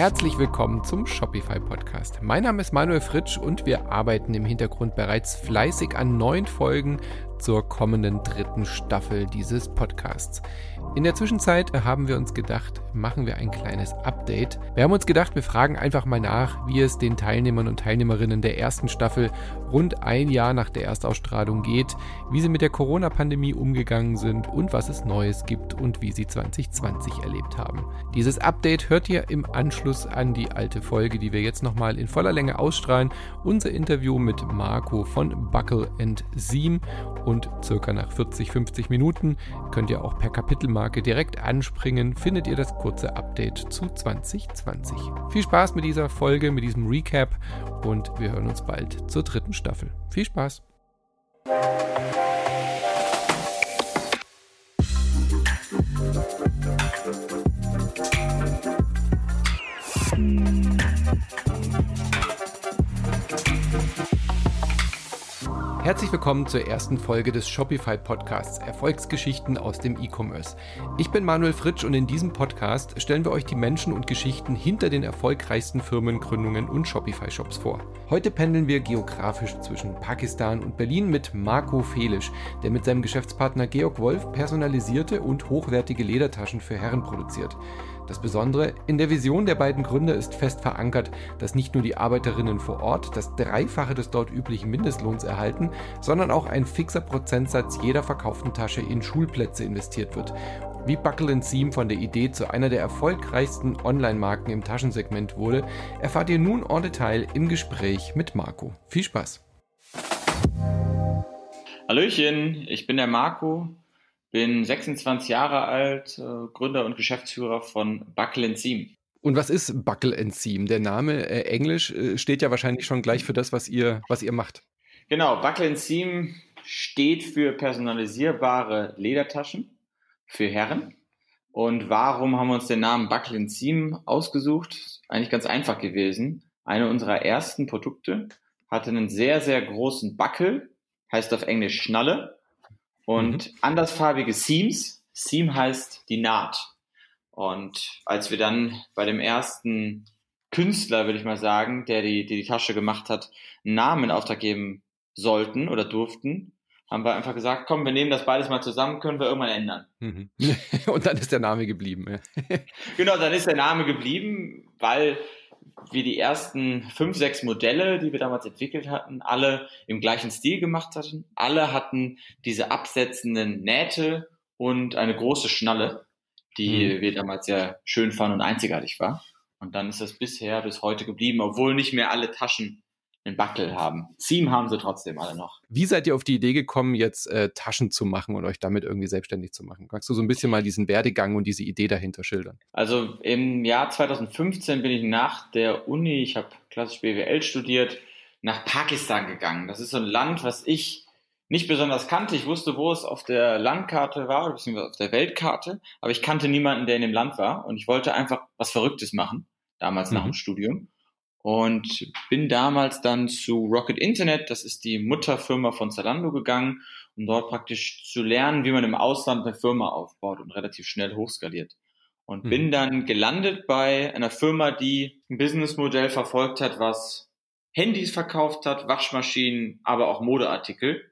Herzlich willkommen zum Shopify Podcast. Mein Name ist Manuel Fritsch und wir arbeiten im Hintergrund bereits fleißig an neuen Folgen zur kommenden dritten Staffel dieses Podcasts. In der Zwischenzeit haben wir uns gedacht, machen wir ein kleines Update. Wir haben uns gedacht, wir fragen einfach mal nach, wie es den Teilnehmern und Teilnehmerinnen der ersten Staffel rund ein Jahr nach der Erstausstrahlung geht, wie sie mit der Corona-Pandemie umgegangen sind und was es Neues gibt und wie sie 2020 erlebt haben. Dieses Update hört ihr im Anschluss an die alte Folge, die wir jetzt nochmal in voller Länge ausstrahlen. Unser Interview mit Marco von Buckle and Seam und circa nach 40, 50 Minuten könnt ihr auch per Kapitelmarke direkt anspringen, findet ihr das kurze Update zu 2020. Viel Spaß mit dieser Folge, mit diesem Recap und wir hören uns bald zur dritten Staffel. Viel Spaß! Herzlich willkommen zur ersten Folge des Shopify Podcasts Erfolgsgeschichten aus dem E-Commerce. Ich bin Manuel Fritsch und in diesem Podcast stellen wir euch die Menschen und Geschichten hinter den erfolgreichsten Firmengründungen und Shopify-Shops vor. Heute pendeln wir geografisch zwischen Pakistan und Berlin mit Marco Felisch, der mit seinem Geschäftspartner Georg Wolf personalisierte und hochwertige Ledertaschen für Herren produziert. Das Besondere, in der Vision der beiden Gründer ist fest verankert, dass nicht nur die Arbeiterinnen vor Ort das Dreifache des dort üblichen Mindestlohns erhalten, sondern auch ein fixer Prozentsatz jeder verkauften Tasche in Schulplätze investiert wird. Wie Buckle Seam von der Idee zu einer der erfolgreichsten Online-Marken im Taschensegment wurde, erfahrt ihr nun en Detail im Gespräch mit Marco. Viel Spaß! Hallöchen, ich bin der Marco, bin 26 Jahre alt, äh, Gründer und Geschäftsführer von Buckle Seam. Und was ist Buckle Seam? Der Name äh, Englisch äh, steht ja wahrscheinlich schon gleich für das, was ihr, was ihr macht. Genau, Buckle Seam steht für personalisierbare Ledertaschen für Herren. Und warum haben wir uns den Namen Buckle Seam ausgesucht? Eigentlich ganz einfach gewesen. Eine unserer ersten Produkte hatte einen sehr, sehr großen Buckel, heißt auf Englisch Schnalle und mhm. andersfarbige Seams. Seam heißt die Naht. Und als wir dann bei dem ersten Künstler, würde ich mal sagen, der die, die, die Tasche gemacht hat, einen Namen in Auftrag geben sollten oder durften, haben wir einfach gesagt, komm, wir nehmen das beides mal zusammen, können wir irgendwann ändern. Mhm. Und dann ist der Name geblieben. genau, dann ist der Name geblieben, weil wir die ersten fünf, sechs Modelle, die wir damals entwickelt hatten, alle im gleichen Stil gemacht hatten. Alle hatten diese absetzenden Nähte und eine große Schnalle, die mhm. wir damals sehr schön fanden und einzigartig war. Und dann ist das bisher bis heute geblieben, obwohl nicht mehr alle Taschen einen Backel haben. Seam haben sie trotzdem alle noch. Wie seid ihr auf die Idee gekommen, jetzt äh, Taschen zu machen und euch damit irgendwie selbstständig zu machen? Magst du so ein bisschen mal diesen Werdegang und diese Idee dahinter schildern? Also im Jahr 2015 bin ich nach der Uni, ich habe klassisch BWL studiert, nach Pakistan gegangen. Das ist so ein Land, was ich nicht besonders kannte. Ich wusste, wo es auf der Landkarte war, beziehungsweise auf der Weltkarte, aber ich kannte niemanden, der in dem Land war und ich wollte einfach was Verrücktes machen, damals mhm. nach dem Studium und bin damals dann zu Rocket Internet, das ist die Mutterfirma von Zalando gegangen, um dort praktisch zu lernen, wie man im Ausland eine Firma aufbaut und relativ schnell hochskaliert. Und mhm. bin dann gelandet bei einer Firma, die ein Businessmodell verfolgt hat, was Handys verkauft hat, Waschmaschinen, aber auch Modeartikel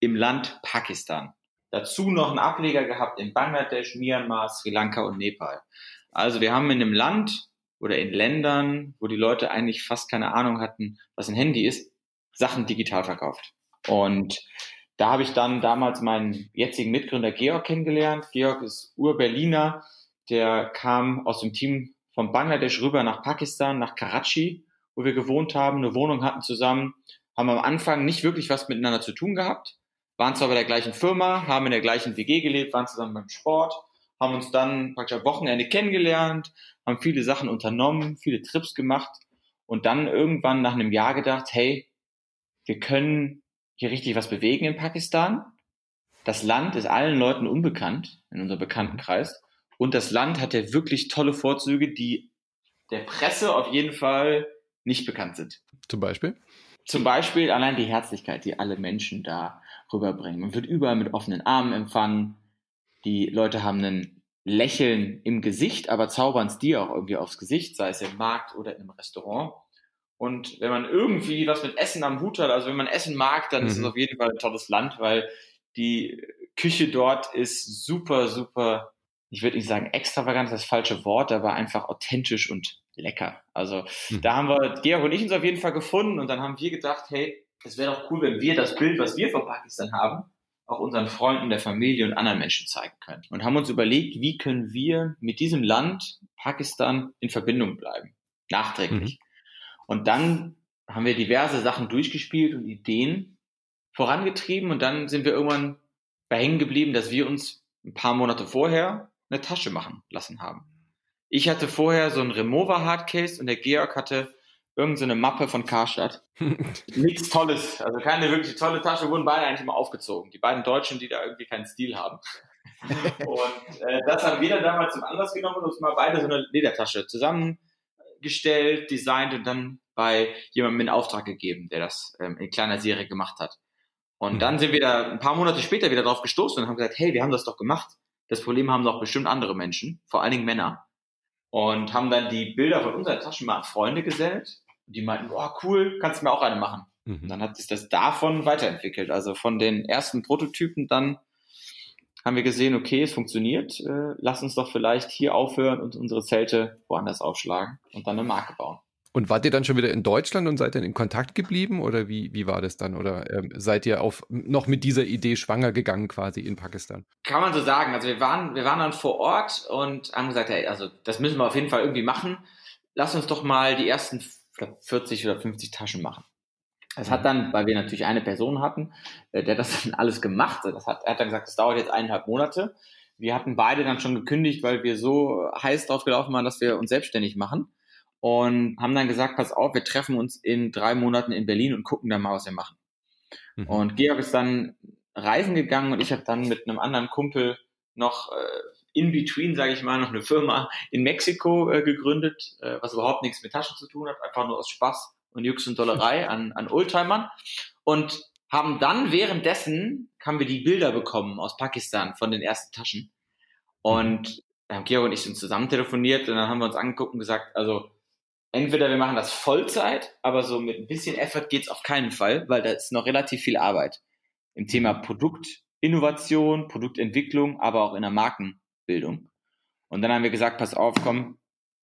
im Land Pakistan. Dazu noch einen Ableger gehabt in Bangladesch, Myanmar, Sri Lanka und Nepal. Also wir haben in einem Land oder in Ländern, wo die Leute eigentlich fast keine Ahnung hatten, was ein Handy ist, Sachen digital verkauft. Und da habe ich dann damals meinen jetzigen Mitgründer Georg kennengelernt. Georg ist Ur-Berliner, der kam aus dem Team von Bangladesch rüber nach Pakistan, nach Karachi, wo wir gewohnt haben, eine Wohnung hatten zusammen, haben am Anfang nicht wirklich was miteinander zu tun gehabt, waren zwar bei der gleichen Firma, haben in der gleichen WG gelebt, waren zusammen beim Sport, haben uns dann praktisch am Wochenende kennengelernt, haben viele Sachen unternommen, viele Trips gemacht und dann irgendwann nach einem Jahr gedacht, hey, wir können hier richtig was bewegen in Pakistan. Das Land ist allen Leuten unbekannt in unserem Bekanntenkreis und das Land hat ja wirklich tolle Vorzüge, die der Presse auf jeden Fall nicht bekannt sind. Zum Beispiel? Zum Beispiel allein die Herzlichkeit, die alle Menschen da rüberbringen. Man wird überall mit offenen Armen empfangen. Die Leute haben ein Lächeln im Gesicht, aber zaubern es dir auch irgendwie aufs Gesicht, sei es im Markt oder im Restaurant. Und wenn man irgendwie was mit Essen am Hut hat, also wenn man Essen mag, dann mhm. ist es mhm. auf jeden Fall ein tolles Land, weil die Küche dort ist super, super, ich würde nicht sagen extravagant, das, das falsche Wort, aber einfach authentisch und lecker. Also mhm. da haben wir, Georg und ich uns auf jeden Fall gefunden und dann haben wir gedacht, hey, es wäre doch cool, wenn wir das Bild, was wir von Pakistan haben, auch unseren Freunden, der Familie und anderen Menschen zeigen können. Und haben uns überlegt, wie können wir mit diesem Land, Pakistan, in Verbindung bleiben. Nachträglich. Mhm. Und dann haben wir diverse Sachen durchgespielt und Ideen vorangetrieben und dann sind wir irgendwann bei hängen geblieben, dass wir uns ein paar Monate vorher eine Tasche machen lassen haben. Ich hatte vorher so ein Remover Hardcase und der Georg hatte irgendeine so Mappe von Karstadt. Nichts Tolles, also keine wirklich tolle Tasche, wurden beide eigentlich immer aufgezogen. Die beiden Deutschen, die da irgendwie keinen Stil haben. und äh, das haben wir dann damals zum Anlass genommen und uns mal beide so eine Ledertasche zusammengestellt, designt und dann bei jemandem in Auftrag gegeben, der das ähm, in kleiner Serie gemacht hat. Und mhm. dann sind wir da ein paar Monate später wieder drauf gestoßen und haben gesagt, hey, wir haben das doch gemacht. Das Problem haben doch bestimmt andere Menschen, vor allen Dingen Männer. Und haben dann die Bilder von unseren Taschen mal an Freunde gesellt. Und die meinten, boah, cool, kannst du mir auch eine machen. Mhm. Und dann hat sich das davon weiterentwickelt. Also von den ersten Prototypen dann haben wir gesehen, okay, es funktioniert. Äh, lass uns doch vielleicht hier aufhören und unsere Zelte woanders aufschlagen und dann eine Marke bauen. Und wart ihr dann schon wieder in Deutschland und seid dann in Kontakt geblieben oder wie, wie war das dann? Oder ähm, seid ihr auf, noch mit dieser Idee schwanger gegangen quasi in Pakistan? Kann man so sagen. Also wir waren, wir waren dann vor Ort und haben gesagt, hey, also das müssen wir auf jeden Fall irgendwie machen. Lass uns doch mal die ersten glaub, 40 oder 50 Taschen machen. Das hat dann, weil wir natürlich eine Person hatten, äh, der das dann alles gemacht hat. Das hat, er hat dann gesagt, das dauert jetzt eineinhalb Monate. Wir hatten beide dann schon gekündigt, weil wir so heiß drauf gelaufen waren, dass wir uns selbstständig machen und haben dann gesagt, pass auf, wir treffen uns in drei Monaten in Berlin und gucken dann mal, was wir machen. Mhm. Und Georg ist dann reisen gegangen und ich habe dann mit einem anderen Kumpel noch äh, in between, sage ich mal, noch eine Firma in Mexiko äh, gegründet, äh, was überhaupt nichts mit Taschen zu tun hat, einfach nur aus Spaß und Jux und Dollerei an, an Oldtimern. Und haben dann währenddessen, haben wir die Bilder bekommen aus Pakistan von den ersten Taschen. Und da haben Georg und ich sind zusammen telefoniert und dann haben wir uns angeguckt und gesagt, also entweder wir machen das Vollzeit, aber so mit ein bisschen Effort geht's auf keinen Fall, weil da ist noch relativ viel Arbeit im Thema Produktinnovation, Produktentwicklung, aber auch in der Markenbildung. Und dann haben wir gesagt, pass auf, komm,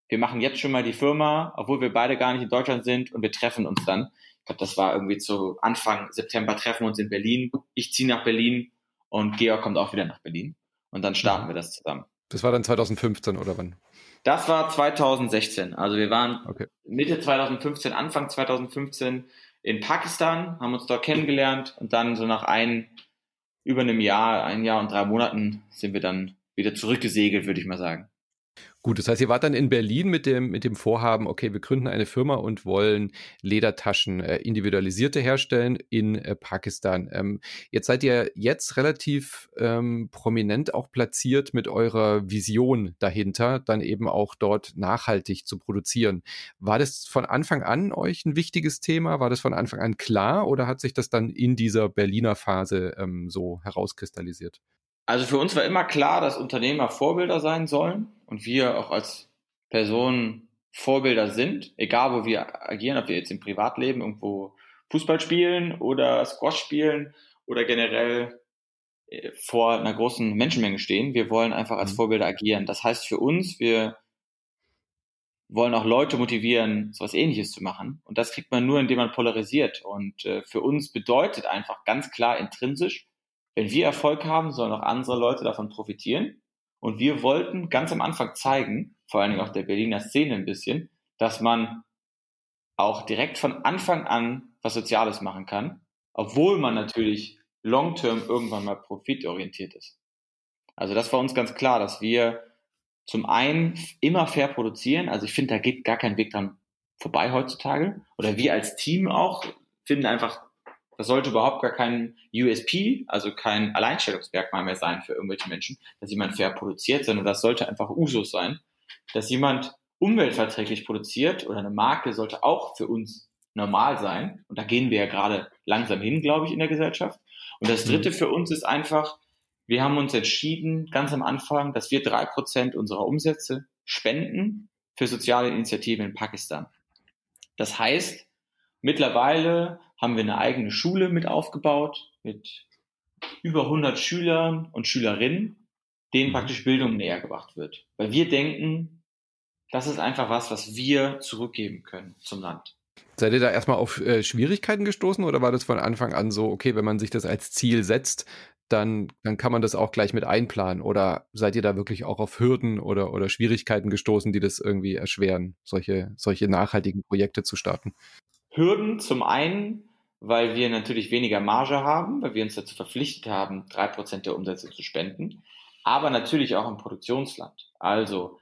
wir machen jetzt schon mal die Firma, obwohl wir beide gar nicht in Deutschland sind und wir treffen uns dann. Ich glaube, das war irgendwie zu Anfang September treffen wir uns in Berlin. Ich ziehe nach Berlin und Georg kommt auch wieder nach Berlin. Und dann starten mhm. wir das zusammen. Das war dann 2015 oder wann? Das war 2016. Also wir waren okay. Mitte 2015, Anfang 2015 in Pakistan, haben uns dort kennengelernt und dann so nach ein, über einem Jahr, ein Jahr und drei Monaten sind wir dann wieder zurückgesegelt, würde ich mal sagen. Gut, das heißt, ihr wart dann in Berlin mit dem, mit dem Vorhaben, okay, wir gründen eine Firma und wollen Ledertaschen äh, individualisierte herstellen in äh, Pakistan. Ähm, jetzt seid ihr jetzt relativ ähm, prominent auch platziert mit eurer Vision dahinter, dann eben auch dort nachhaltig zu produzieren. War das von Anfang an euch ein wichtiges Thema? War das von Anfang an klar oder hat sich das dann in dieser Berliner Phase ähm, so herauskristallisiert? Also für uns war immer klar, dass Unternehmer Vorbilder sein sollen und wir auch als Personen Vorbilder sind, egal wo wir agieren, ob wir jetzt im Privatleben irgendwo Fußball spielen oder Squash spielen oder generell äh, vor einer großen Menschenmenge stehen. Wir wollen einfach als mhm. Vorbilder agieren. Das heißt für uns, wir wollen auch Leute motivieren, so was ähnliches zu machen. Und das kriegt man nur, indem man polarisiert. Und äh, für uns bedeutet einfach ganz klar intrinsisch, wenn wir Erfolg haben, sollen auch andere Leute davon profitieren. Und wir wollten ganz am Anfang zeigen, vor allen Dingen auch der Berliner Szene ein bisschen, dass man auch direkt von Anfang an was Soziales machen kann, obwohl man natürlich long-term irgendwann mal profitorientiert ist. Also das war uns ganz klar, dass wir zum einen immer fair produzieren. Also ich finde, da geht gar kein Weg dran vorbei heutzutage. Oder wir als Team auch finden einfach, das sollte überhaupt gar kein USP, also kein Alleinstellungsmerkmal mehr sein für irgendwelche Menschen, dass jemand fair produziert, sondern das sollte einfach Usus sein, dass jemand umweltverträglich produziert oder eine Marke sollte auch für uns normal sein. Und da gehen wir ja gerade langsam hin, glaube ich, in der Gesellschaft. Und das Dritte mhm. für uns ist einfach, wir haben uns entschieden, ganz am Anfang, dass wir drei Prozent unserer Umsätze spenden für soziale Initiativen in Pakistan. Das heißt, mittlerweile haben wir eine eigene Schule mit aufgebaut, mit über 100 Schülern und Schülerinnen, denen mhm. praktisch Bildung näher gebracht wird. Weil wir denken, das ist einfach was, was wir zurückgeben können zum Land. Seid ihr da erstmal auf äh, Schwierigkeiten gestoßen oder war das von Anfang an so, okay, wenn man sich das als Ziel setzt, dann, dann kann man das auch gleich mit einplanen? Oder seid ihr da wirklich auch auf Hürden oder, oder Schwierigkeiten gestoßen, die das irgendwie erschweren, solche, solche nachhaltigen Projekte zu starten? Hürden zum einen, weil wir natürlich weniger Marge haben, weil wir uns dazu verpflichtet haben, drei Prozent der Umsätze zu spenden, aber natürlich auch im Produktionsland. Also,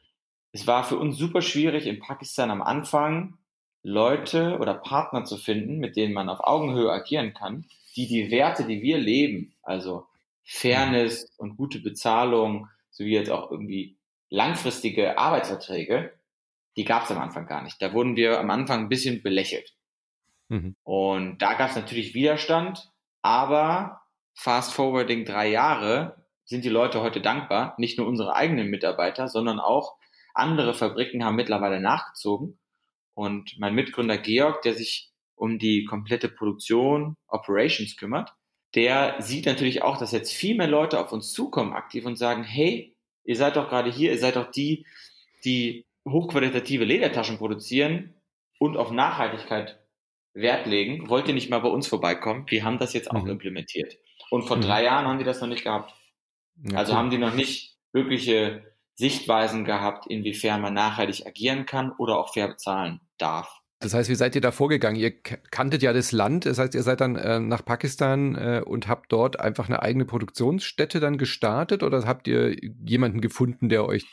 es war für uns super schwierig in Pakistan am Anfang Leute oder Partner zu finden, mit denen man auf Augenhöhe agieren kann, die die Werte, die wir leben, also Fairness und gute Bezahlung, sowie jetzt auch irgendwie langfristige Arbeitsverträge, die gab es am Anfang gar nicht. Da wurden wir am Anfang ein bisschen belächelt. Mhm. Und da gab es natürlich Widerstand, aber fast forwarding drei Jahre sind die Leute heute dankbar. Nicht nur unsere eigenen Mitarbeiter, sondern auch andere Fabriken haben mittlerweile nachgezogen. Und mein Mitgründer Georg, der sich um die komplette Produktion, Operations kümmert, der sieht natürlich auch, dass jetzt viel mehr Leute auf uns zukommen aktiv und sagen, hey, ihr seid doch gerade hier, ihr seid doch die, die hochqualitative Ledertaschen produzieren und auf Nachhaltigkeit Wert legen. Wollt ihr nicht mal bei uns vorbeikommen? Wir haben das jetzt auch mhm. implementiert. Und vor mhm. drei Jahren haben die das noch nicht gehabt. Ja, also haben die noch nicht wirkliche Sichtweisen gehabt, inwiefern man nachhaltig agieren kann oder auch fair bezahlen darf. Das heißt, wie seid ihr da vorgegangen? Ihr kanntet ja das Land, das heißt, ihr seid dann äh, nach Pakistan äh, und habt dort einfach eine eigene Produktionsstätte dann gestartet oder habt ihr jemanden gefunden, der euch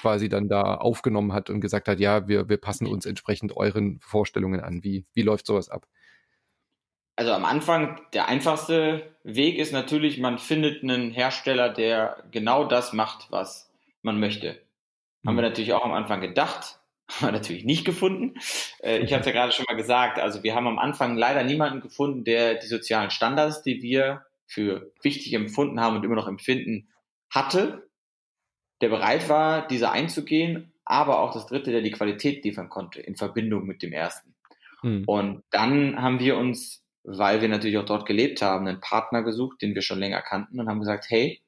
quasi dann da aufgenommen hat und gesagt hat, ja, wir, wir passen uns entsprechend euren Vorstellungen an? Wie, wie läuft sowas ab? Also am Anfang, der einfachste Weg ist natürlich, man findet einen Hersteller, der genau das macht, was man möchte. Haben wir hm. natürlich auch am Anfang gedacht, haben wir natürlich nicht gefunden. Äh, ich habe es ja gerade schon mal gesagt, also wir haben am Anfang leider niemanden gefunden, der die sozialen Standards, die wir für wichtig empfunden haben und immer noch empfinden, hatte, der bereit war, diese einzugehen, aber auch das dritte, der die Qualität liefern konnte in Verbindung mit dem ersten. Mhm. Und dann haben wir uns, weil wir natürlich auch dort gelebt haben, einen Partner gesucht, den wir schon länger kannten und haben gesagt, hey,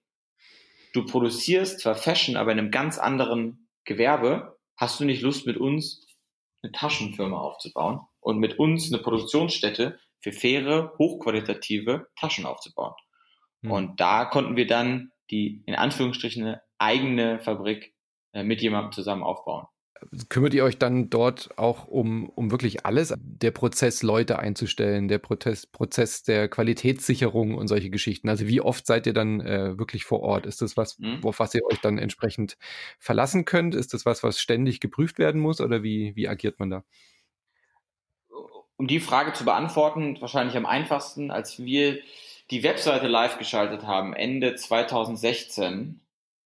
du produzierst zwar Fashion, aber in einem ganz anderen Gewerbe hast du nicht Lust mit uns eine Taschenfirma aufzubauen und mit uns eine Produktionsstätte für faire, hochqualitative Taschen aufzubauen. Mhm. Und da konnten wir dann die in Anführungsstrichen eine eigene Fabrik äh, mit jemandem zusammen aufbauen. Kümmert ihr euch dann dort auch um, um wirklich alles? Der Prozess, Leute einzustellen, der Prozess, Prozess der Qualitätssicherung und solche Geschichten. Also wie oft seid ihr dann äh, wirklich vor Ort? Ist das was, mhm. auf was ihr euch dann entsprechend verlassen könnt? Ist das was, was ständig geprüft werden muss oder wie, wie agiert man da? Um die Frage zu beantworten, wahrscheinlich am einfachsten, als wir die Webseite live geschaltet haben, Ende 2016,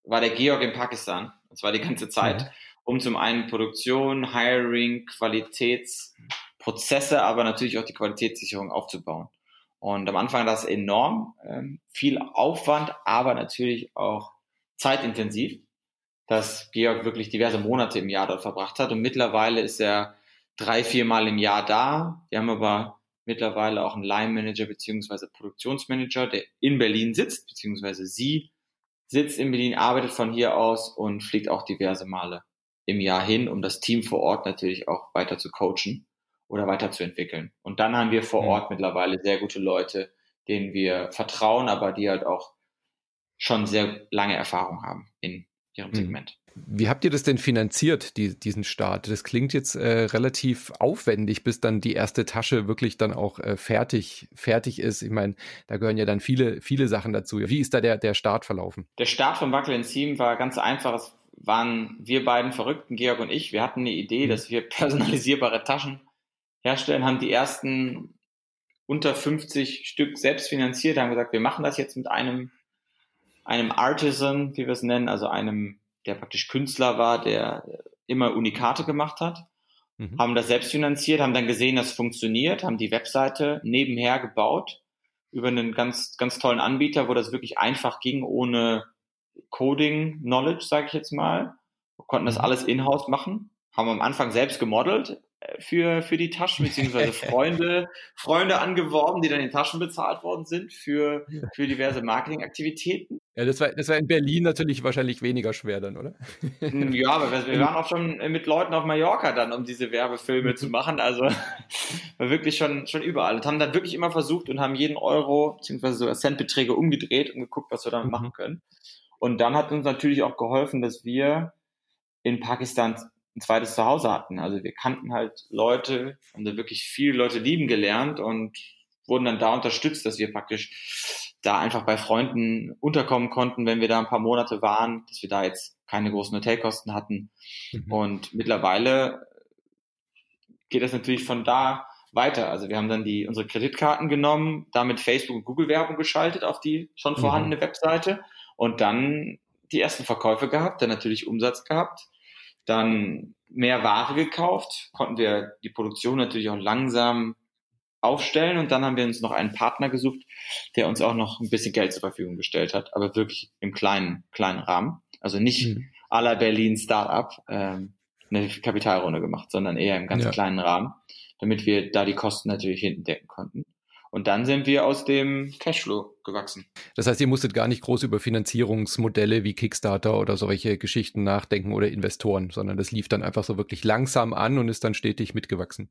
war der Georg in Pakistan. Das war die ganze Zeit. Mhm um zum einen Produktion, Hiring, Qualitätsprozesse, aber natürlich auch die Qualitätssicherung aufzubauen. Und am Anfang das enorm, ähm, viel Aufwand, aber natürlich auch zeitintensiv, dass Georg wirklich diverse Monate im Jahr dort verbracht hat. Und mittlerweile ist er drei, vier Mal im Jahr da. Wir haben aber mittlerweile auch einen Line Manager beziehungsweise Produktionsmanager, der in Berlin sitzt, beziehungsweise sie sitzt in Berlin, arbeitet von hier aus und fliegt auch diverse Male im Jahr hin, um das Team vor Ort natürlich auch weiter zu coachen oder weiterzuentwickeln. Und dann haben wir vor mhm. Ort mittlerweile sehr gute Leute, denen wir vertrauen, aber die halt auch schon sehr lange Erfahrung haben in ihrem mhm. Segment. Wie habt ihr das denn finanziert, die, diesen Start? Das klingt jetzt äh, relativ aufwendig, bis dann die erste Tasche wirklich dann auch äh, fertig, fertig ist. Ich meine, da gehören ja dann viele, viele Sachen dazu. Wie ist da der, der Start verlaufen? Der Start von Wackel Team war ganz einfach. Es waren wir beiden Verrückten, Georg und ich, wir hatten eine Idee, mhm. dass wir personalisierbare Taschen herstellen, haben die ersten unter 50 Stück selbst finanziert, haben gesagt, wir machen das jetzt mit einem, einem Artisan, wie wir es nennen, also einem, der praktisch Künstler war, der immer Unikate gemacht hat, mhm. haben das selbst finanziert, haben dann gesehen, dass es funktioniert, haben die Webseite nebenher gebaut, über einen ganz, ganz tollen Anbieter, wo das wirklich einfach ging, ohne Coding-Knowledge, sage ich jetzt mal. Wir konnten das mhm. alles in-house machen, haben am Anfang selbst gemodelt äh, für, für die Taschen, beziehungsweise Freunde, Freunde angeworben, die dann in Taschen bezahlt worden sind für, für diverse Marketingaktivitäten. Ja, das war, das war in Berlin natürlich wahrscheinlich weniger schwer dann, oder? Hm, ja, aber wir, wir waren auch schon mit Leuten auf Mallorca dann, um diese Werbefilme zu machen. Also war wirklich schon, schon überall. Und haben dann wirklich immer versucht und haben jeden Euro, beziehungsweise so Centbeträge umgedreht und geguckt, was wir damit mhm. machen können. Und dann hat uns natürlich auch geholfen, dass wir in Pakistan ein zweites Zuhause hatten. Also wir kannten halt Leute, haben da wirklich viele Leute lieben gelernt und wurden dann da unterstützt, dass wir praktisch da einfach bei Freunden unterkommen konnten, wenn wir da ein paar Monate waren, dass wir da jetzt keine großen Hotelkosten hatten. Mhm. Und mittlerweile geht das natürlich von da weiter. Also wir haben dann die unsere Kreditkarten genommen, damit Facebook und Google Werbung geschaltet auf die schon vorhandene mhm. Webseite und dann die ersten Verkäufe gehabt, dann natürlich Umsatz gehabt dann mehr Ware gekauft, konnten wir die Produktion natürlich auch langsam aufstellen und dann haben wir uns noch einen Partner gesucht, der uns auch noch ein bisschen Geld zur Verfügung gestellt hat, aber wirklich im kleinen, kleinen Rahmen. Also nicht mhm. à la Berlin Startup ähm, eine Kapitalrunde gemacht, sondern eher im ganz ja. kleinen Rahmen, damit wir da die Kosten natürlich hinten decken konnten. Und dann sind wir aus dem Cashflow gewachsen. Das heißt, ihr musstet gar nicht groß über Finanzierungsmodelle wie Kickstarter oder solche Geschichten nachdenken oder Investoren, sondern das lief dann einfach so wirklich langsam an und ist dann stetig mitgewachsen.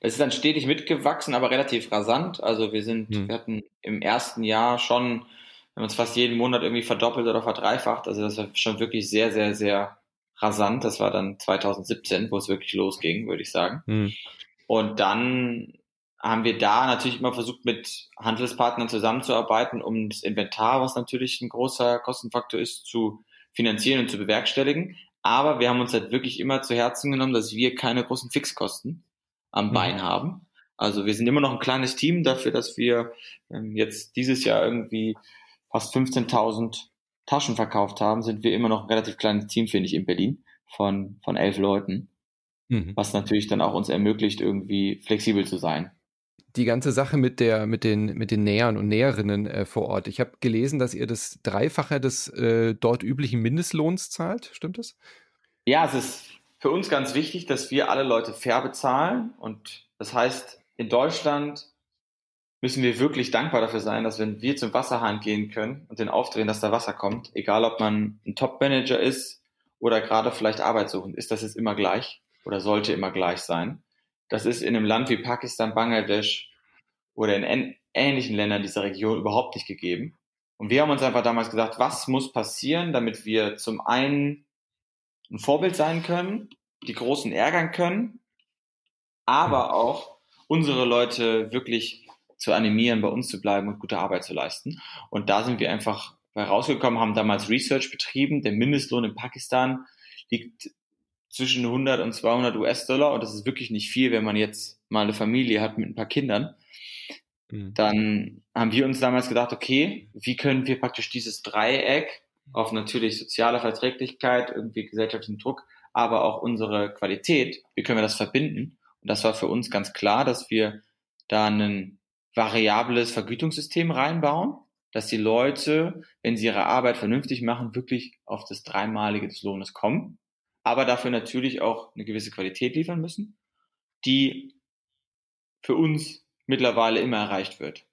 Das ist dann stetig mitgewachsen, aber relativ rasant. Also wir sind, hm. wir hatten im ersten Jahr schon, wir haben uns fast jeden Monat irgendwie verdoppelt oder verdreifacht. Also das war schon wirklich sehr, sehr, sehr rasant. Das war dann 2017, wo es wirklich losging, würde ich sagen. Hm. Und dann haben wir da natürlich immer versucht, mit Handelspartnern zusammenzuarbeiten, um das Inventar, was natürlich ein großer Kostenfaktor ist, zu finanzieren und zu bewerkstelligen. Aber wir haben uns halt wirklich immer zu Herzen genommen, dass wir keine großen Fixkosten am mhm. Bein haben. Also wir sind immer noch ein kleines Team dafür, dass wir ähm, jetzt dieses Jahr irgendwie fast 15.000 Taschen verkauft haben, sind wir immer noch ein relativ kleines Team, finde ich, in Berlin von, von elf Leuten. Mhm. Was natürlich dann auch uns ermöglicht, irgendwie flexibel zu sein die ganze Sache mit der mit den mit den Nähern und Näherinnen äh, vor Ort. Ich habe gelesen, dass ihr das Dreifache des äh, dort üblichen Mindestlohns zahlt. Stimmt das? Ja, es ist für uns ganz wichtig, dass wir alle Leute fair bezahlen und das heißt, in Deutschland müssen wir wirklich dankbar dafür sein, dass wenn wir zum Wasserhahn gehen können und den aufdrehen, dass da Wasser kommt, egal ob man ein Top-Manager ist oder gerade vielleicht arbeitssuchend, ist das jetzt immer gleich oder sollte immer gleich sein. Das ist in einem Land wie Pakistan, Bangladesch oder in ähnlichen Ländern dieser Region überhaupt nicht gegeben. Und wir haben uns einfach damals gesagt, was muss passieren, damit wir zum einen ein Vorbild sein können, die Großen ärgern können, aber auch unsere Leute wirklich zu animieren, bei uns zu bleiben und gute Arbeit zu leisten. Und da sind wir einfach rausgekommen, haben damals Research betrieben. Der Mindestlohn in Pakistan liegt zwischen 100 und 200 US-Dollar und das ist wirklich nicht viel, wenn man jetzt mal eine Familie hat mit ein paar Kindern. Mhm. Dann haben wir uns damals gedacht, okay, wie können wir praktisch dieses Dreieck auf natürlich soziale Verträglichkeit, irgendwie gesellschaftlichen Druck, aber auch unsere Qualität, wie können wir das verbinden? Und das war für uns ganz klar, dass wir da ein variables Vergütungssystem reinbauen, dass die Leute, wenn sie ihre Arbeit vernünftig machen, wirklich auf das Dreimalige des Lohnes kommen aber dafür natürlich auch eine gewisse Qualität liefern müssen, die für uns mittlerweile immer erreicht wird.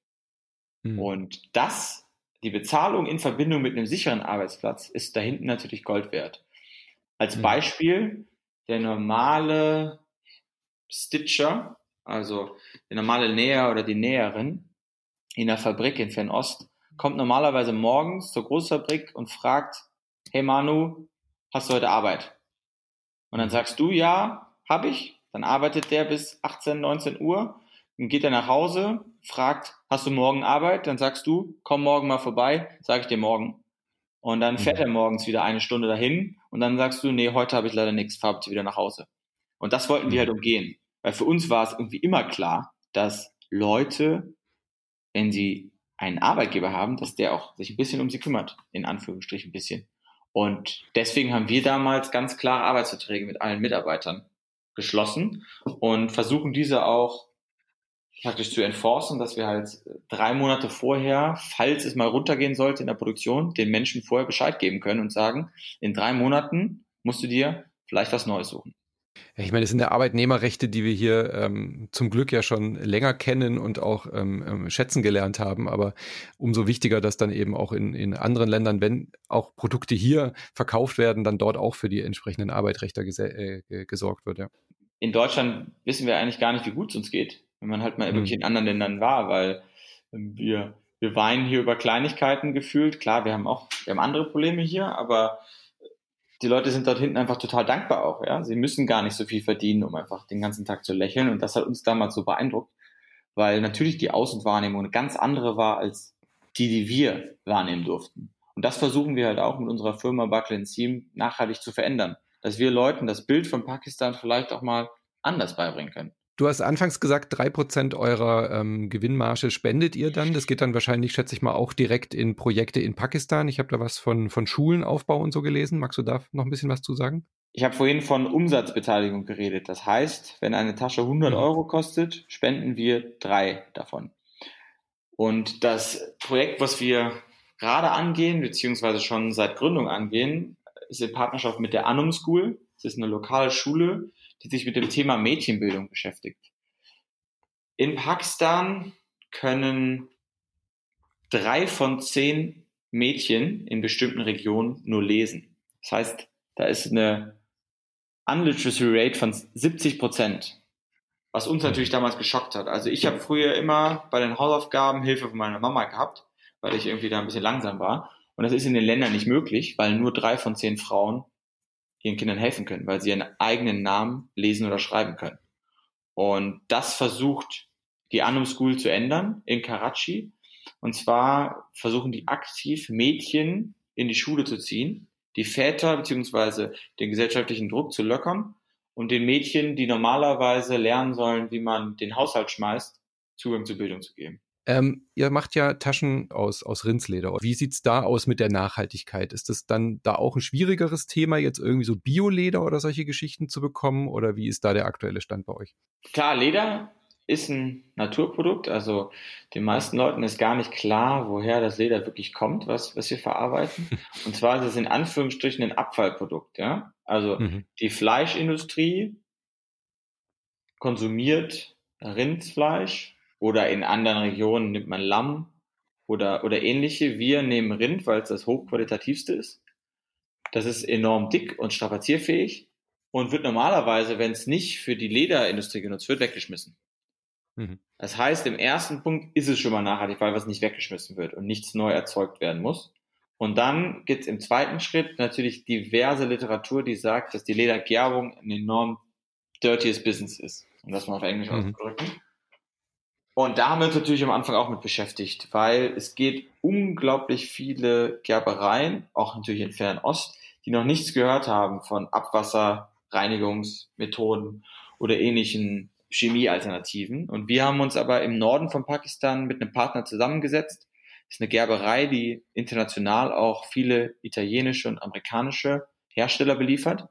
Mhm. Und das, die Bezahlung in Verbindung mit einem sicheren Arbeitsplatz, ist da hinten natürlich Gold wert. Als mhm. Beispiel, der normale Stitcher, also der normale Näher oder die Näherin in der Fabrik in Fernost, kommt normalerweise morgens zur Großfabrik und fragt, hey Manu, hast du heute Arbeit? Und dann sagst du, ja, habe ich. Dann arbeitet der bis 18, 19 Uhr. Dann geht er nach Hause, fragt, hast du morgen Arbeit? Dann sagst du, komm morgen mal vorbei, sage ich dir morgen. Und dann fährt mhm. er morgens wieder eine Stunde dahin und dann sagst du, nee, heute habe ich leider nichts, fahr bitte wieder nach Hause. Und das wollten wir halt umgehen. Weil für uns war es irgendwie immer klar, dass Leute, wenn sie einen Arbeitgeber haben, dass der auch sich ein bisschen um sie kümmert, in Anführungsstrichen ein bisschen. Und deswegen haben wir damals ganz klar Arbeitsverträge mit allen Mitarbeitern geschlossen und versuchen diese auch praktisch zu enforcen, dass wir halt drei Monate vorher, falls es mal runtergehen sollte in der Produktion, den Menschen vorher Bescheid geben können und sagen, in drei Monaten musst du dir vielleicht was Neues suchen. Ich meine, es sind ja Arbeitnehmerrechte, die wir hier ähm, zum Glück ja schon länger kennen und auch ähm, ähm, schätzen gelernt haben. Aber umso wichtiger, dass dann eben auch in, in anderen Ländern, wenn auch Produkte hier verkauft werden, dann dort auch für die entsprechenden Arbeitsrechte äh, gesorgt wird. Ja. In Deutschland wissen wir eigentlich gar nicht, wie gut es uns geht, wenn man halt mal mhm. wirklich in anderen Ländern war, weil ähm, wir, wir weinen hier über Kleinigkeiten gefühlt. Klar, wir haben auch, wir haben andere Probleme hier, aber die Leute sind dort hinten einfach total dankbar auch, ja. Sie müssen gar nicht so viel verdienen, um einfach den ganzen Tag zu lächeln. Und das hat uns damals so beeindruckt, weil natürlich die Außenwahrnehmung eine ganz andere war als die, die wir wahrnehmen durften. Und das versuchen wir halt auch mit unserer Firma Buckle Seam nachhaltig zu verändern. Dass wir Leuten das Bild von Pakistan vielleicht auch mal anders beibringen können. Du hast anfangs gesagt, drei Prozent eurer ähm, Gewinnmarge spendet ihr dann. Das geht dann wahrscheinlich, schätze ich mal, auch direkt in Projekte in Pakistan. Ich habe da was von, von Schulenaufbau und so gelesen. Magst du da noch ein bisschen was zu sagen? Ich habe vorhin von Umsatzbeteiligung geredet. Das heißt, wenn eine Tasche 100 mhm. Euro kostet, spenden wir drei davon. Und das Projekt, was wir gerade angehen, beziehungsweise schon seit Gründung angehen, ist in Partnerschaft mit der Anum School. Das ist eine lokale Schule, die sich mit dem Thema Mädchenbildung beschäftigt. In Pakistan können drei von zehn Mädchen in bestimmten Regionen nur lesen. Das heißt, da ist eine Unliteracy Rate von 70 Prozent, was uns natürlich damals geschockt hat. Also ich habe früher immer bei den Hausaufgaben Hilfe von meiner Mama gehabt, weil ich irgendwie da ein bisschen langsam war. Und das ist in den Ländern nicht möglich, weil nur drei von zehn Frauen ihren Kindern helfen können, weil sie ihren eigenen Namen lesen oder schreiben können. Und das versucht die Anum School zu ändern in Karachi. Und zwar versuchen die aktiv Mädchen in die Schule zu ziehen, die Väter beziehungsweise den gesellschaftlichen Druck zu lockern und den Mädchen, die normalerweise lernen sollen, wie man den Haushalt schmeißt, Zugang zur Bildung zu geben. Ähm, ihr macht ja Taschen aus, aus Rindsleder. Wie sieht's da aus mit der Nachhaltigkeit? Ist das dann da auch ein schwierigeres Thema, jetzt irgendwie so Bioleder oder solche Geschichten zu bekommen? Oder wie ist da der aktuelle Stand bei euch? Klar, Leder ist ein Naturprodukt. Also den meisten Leuten ist gar nicht klar, woher das Leder wirklich kommt, was, was wir verarbeiten. Und zwar ist es in Anführungsstrichen ein Abfallprodukt. Ja? Also mhm. die Fleischindustrie konsumiert Rindfleisch oder in anderen Regionen nimmt man Lamm oder, oder ähnliche. Wir nehmen Rind, weil es das hochqualitativste ist. Das ist enorm dick und strapazierfähig und wird normalerweise, wenn es nicht für die Lederindustrie genutzt wird, weggeschmissen. Mhm. Das heißt, im ersten Punkt ist es schon mal nachhaltig, weil was nicht weggeschmissen wird und nichts neu erzeugt werden muss. Und dann gibt es im zweiten Schritt natürlich diverse Literatur, die sagt, dass die Ledergerbung ein enorm dirtyes Business ist, um das mal auf Englisch mhm. auszudrücken. Und da haben wir uns natürlich am Anfang auch mit beschäftigt, weil es geht unglaublich viele Gerbereien, auch natürlich in Fernost, die noch nichts gehört haben von Abwasserreinigungsmethoden oder ähnlichen Chemiealternativen. Und wir haben uns aber im Norden von Pakistan mit einem Partner zusammengesetzt. Das ist eine Gerberei, die international auch viele italienische und amerikanische Hersteller beliefert,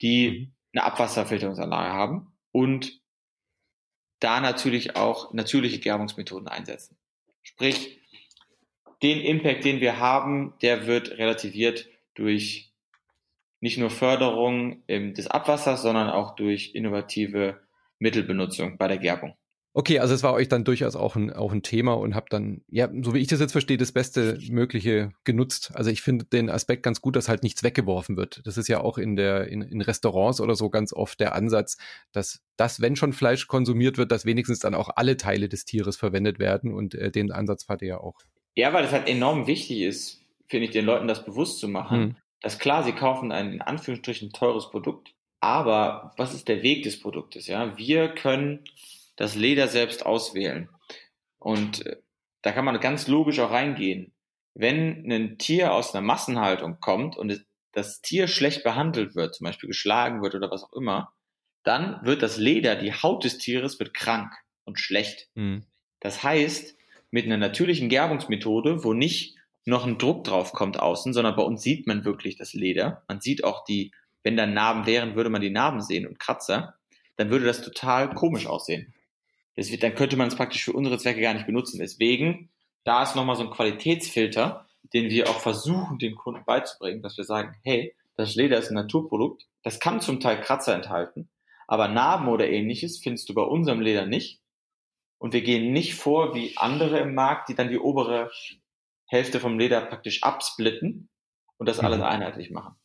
die mhm. eine Abwasserfilterungsanlage haben und da natürlich auch natürliche Gerbungsmethoden einsetzen. Sprich, den Impact, den wir haben, der wird relativiert durch nicht nur Förderung des Abwassers, sondern auch durch innovative Mittelbenutzung bei der Gerbung. Okay, also es war euch dann durchaus auch ein, auch ein Thema und habt dann, ja, so wie ich das jetzt verstehe, das Beste Mögliche genutzt. Also ich finde den Aspekt ganz gut, dass halt nichts weggeworfen wird. Das ist ja auch in der, in, in Restaurants oder so ganz oft der Ansatz, dass das, wenn schon Fleisch konsumiert wird, dass wenigstens dann auch alle Teile des Tieres verwendet werden und äh, den Ansatz fand ihr ja auch. Ja, weil das halt enorm wichtig ist, finde ich, den Leuten das bewusst zu machen. Hm. Dass klar, sie kaufen ein in Anführungsstrichen teures Produkt, aber was ist der Weg des Produktes? Ja, wir können das Leder selbst auswählen. Und äh, da kann man ganz logisch auch reingehen. Wenn ein Tier aus einer Massenhaltung kommt und das Tier schlecht behandelt wird, zum Beispiel geschlagen wird oder was auch immer, dann wird das Leder, die Haut des Tieres wird krank und schlecht. Mhm. Das heißt, mit einer natürlichen Gerbungsmethode, wo nicht noch ein Druck drauf kommt außen, sondern bei uns sieht man wirklich das Leder. Man sieht auch die, wenn da Narben wären, würde man die Narben sehen und Kratzer, dann würde das total komisch aussehen. Das wird, dann könnte man es praktisch für unsere Zwecke gar nicht benutzen. Deswegen, da ist nochmal so ein Qualitätsfilter, den wir auch versuchen, den Kunden beizubringen, dass wir sagen, hey, das Leder ist ein Naturprodukt, das kann zum Teil Kratzer enthalten, aber Narben oder ähnliches findest du bei unserem Leder nicht. Und wir gehen nicht vor wie andere im Markt, die dann die obere Hälfte vom Leder praktisch absplitten und das alles mhm. einheitlich machen.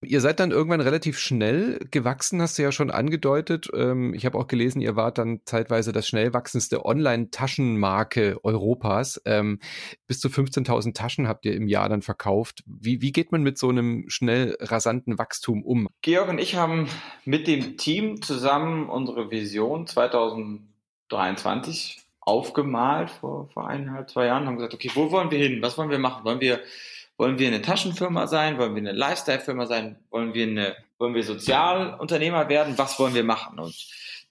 Ihr seid dann irgendwann relativ schnell gewachsen, hast du ja schon angedeutet. Ähm, ich habe auch gelesen, ihr wart dann zeitweise das schnell wachsendste Online-Taschenmarke Europas. Ähm, bis zu 15.000 Taschen habt ihr im Jahr dann verkauft. Wie, wie geht man mit so einem schnell rasanten Wachstum um? Georg und ich haben mit dem Team zusammen unsere Vision 2023 aufgemalt vor, vor eineinhalb, zwei Jahren, haben gesagt, okay, wo wollen wir hin? Was wollen wir machen? Wollen wir wollen wir eine Taschenfirma sein? Wollen wir eine Lifestyle-Firma sein? Wollen wir eine, wollen wir Sozialunternehmer werden? Was wollen wir machen? Und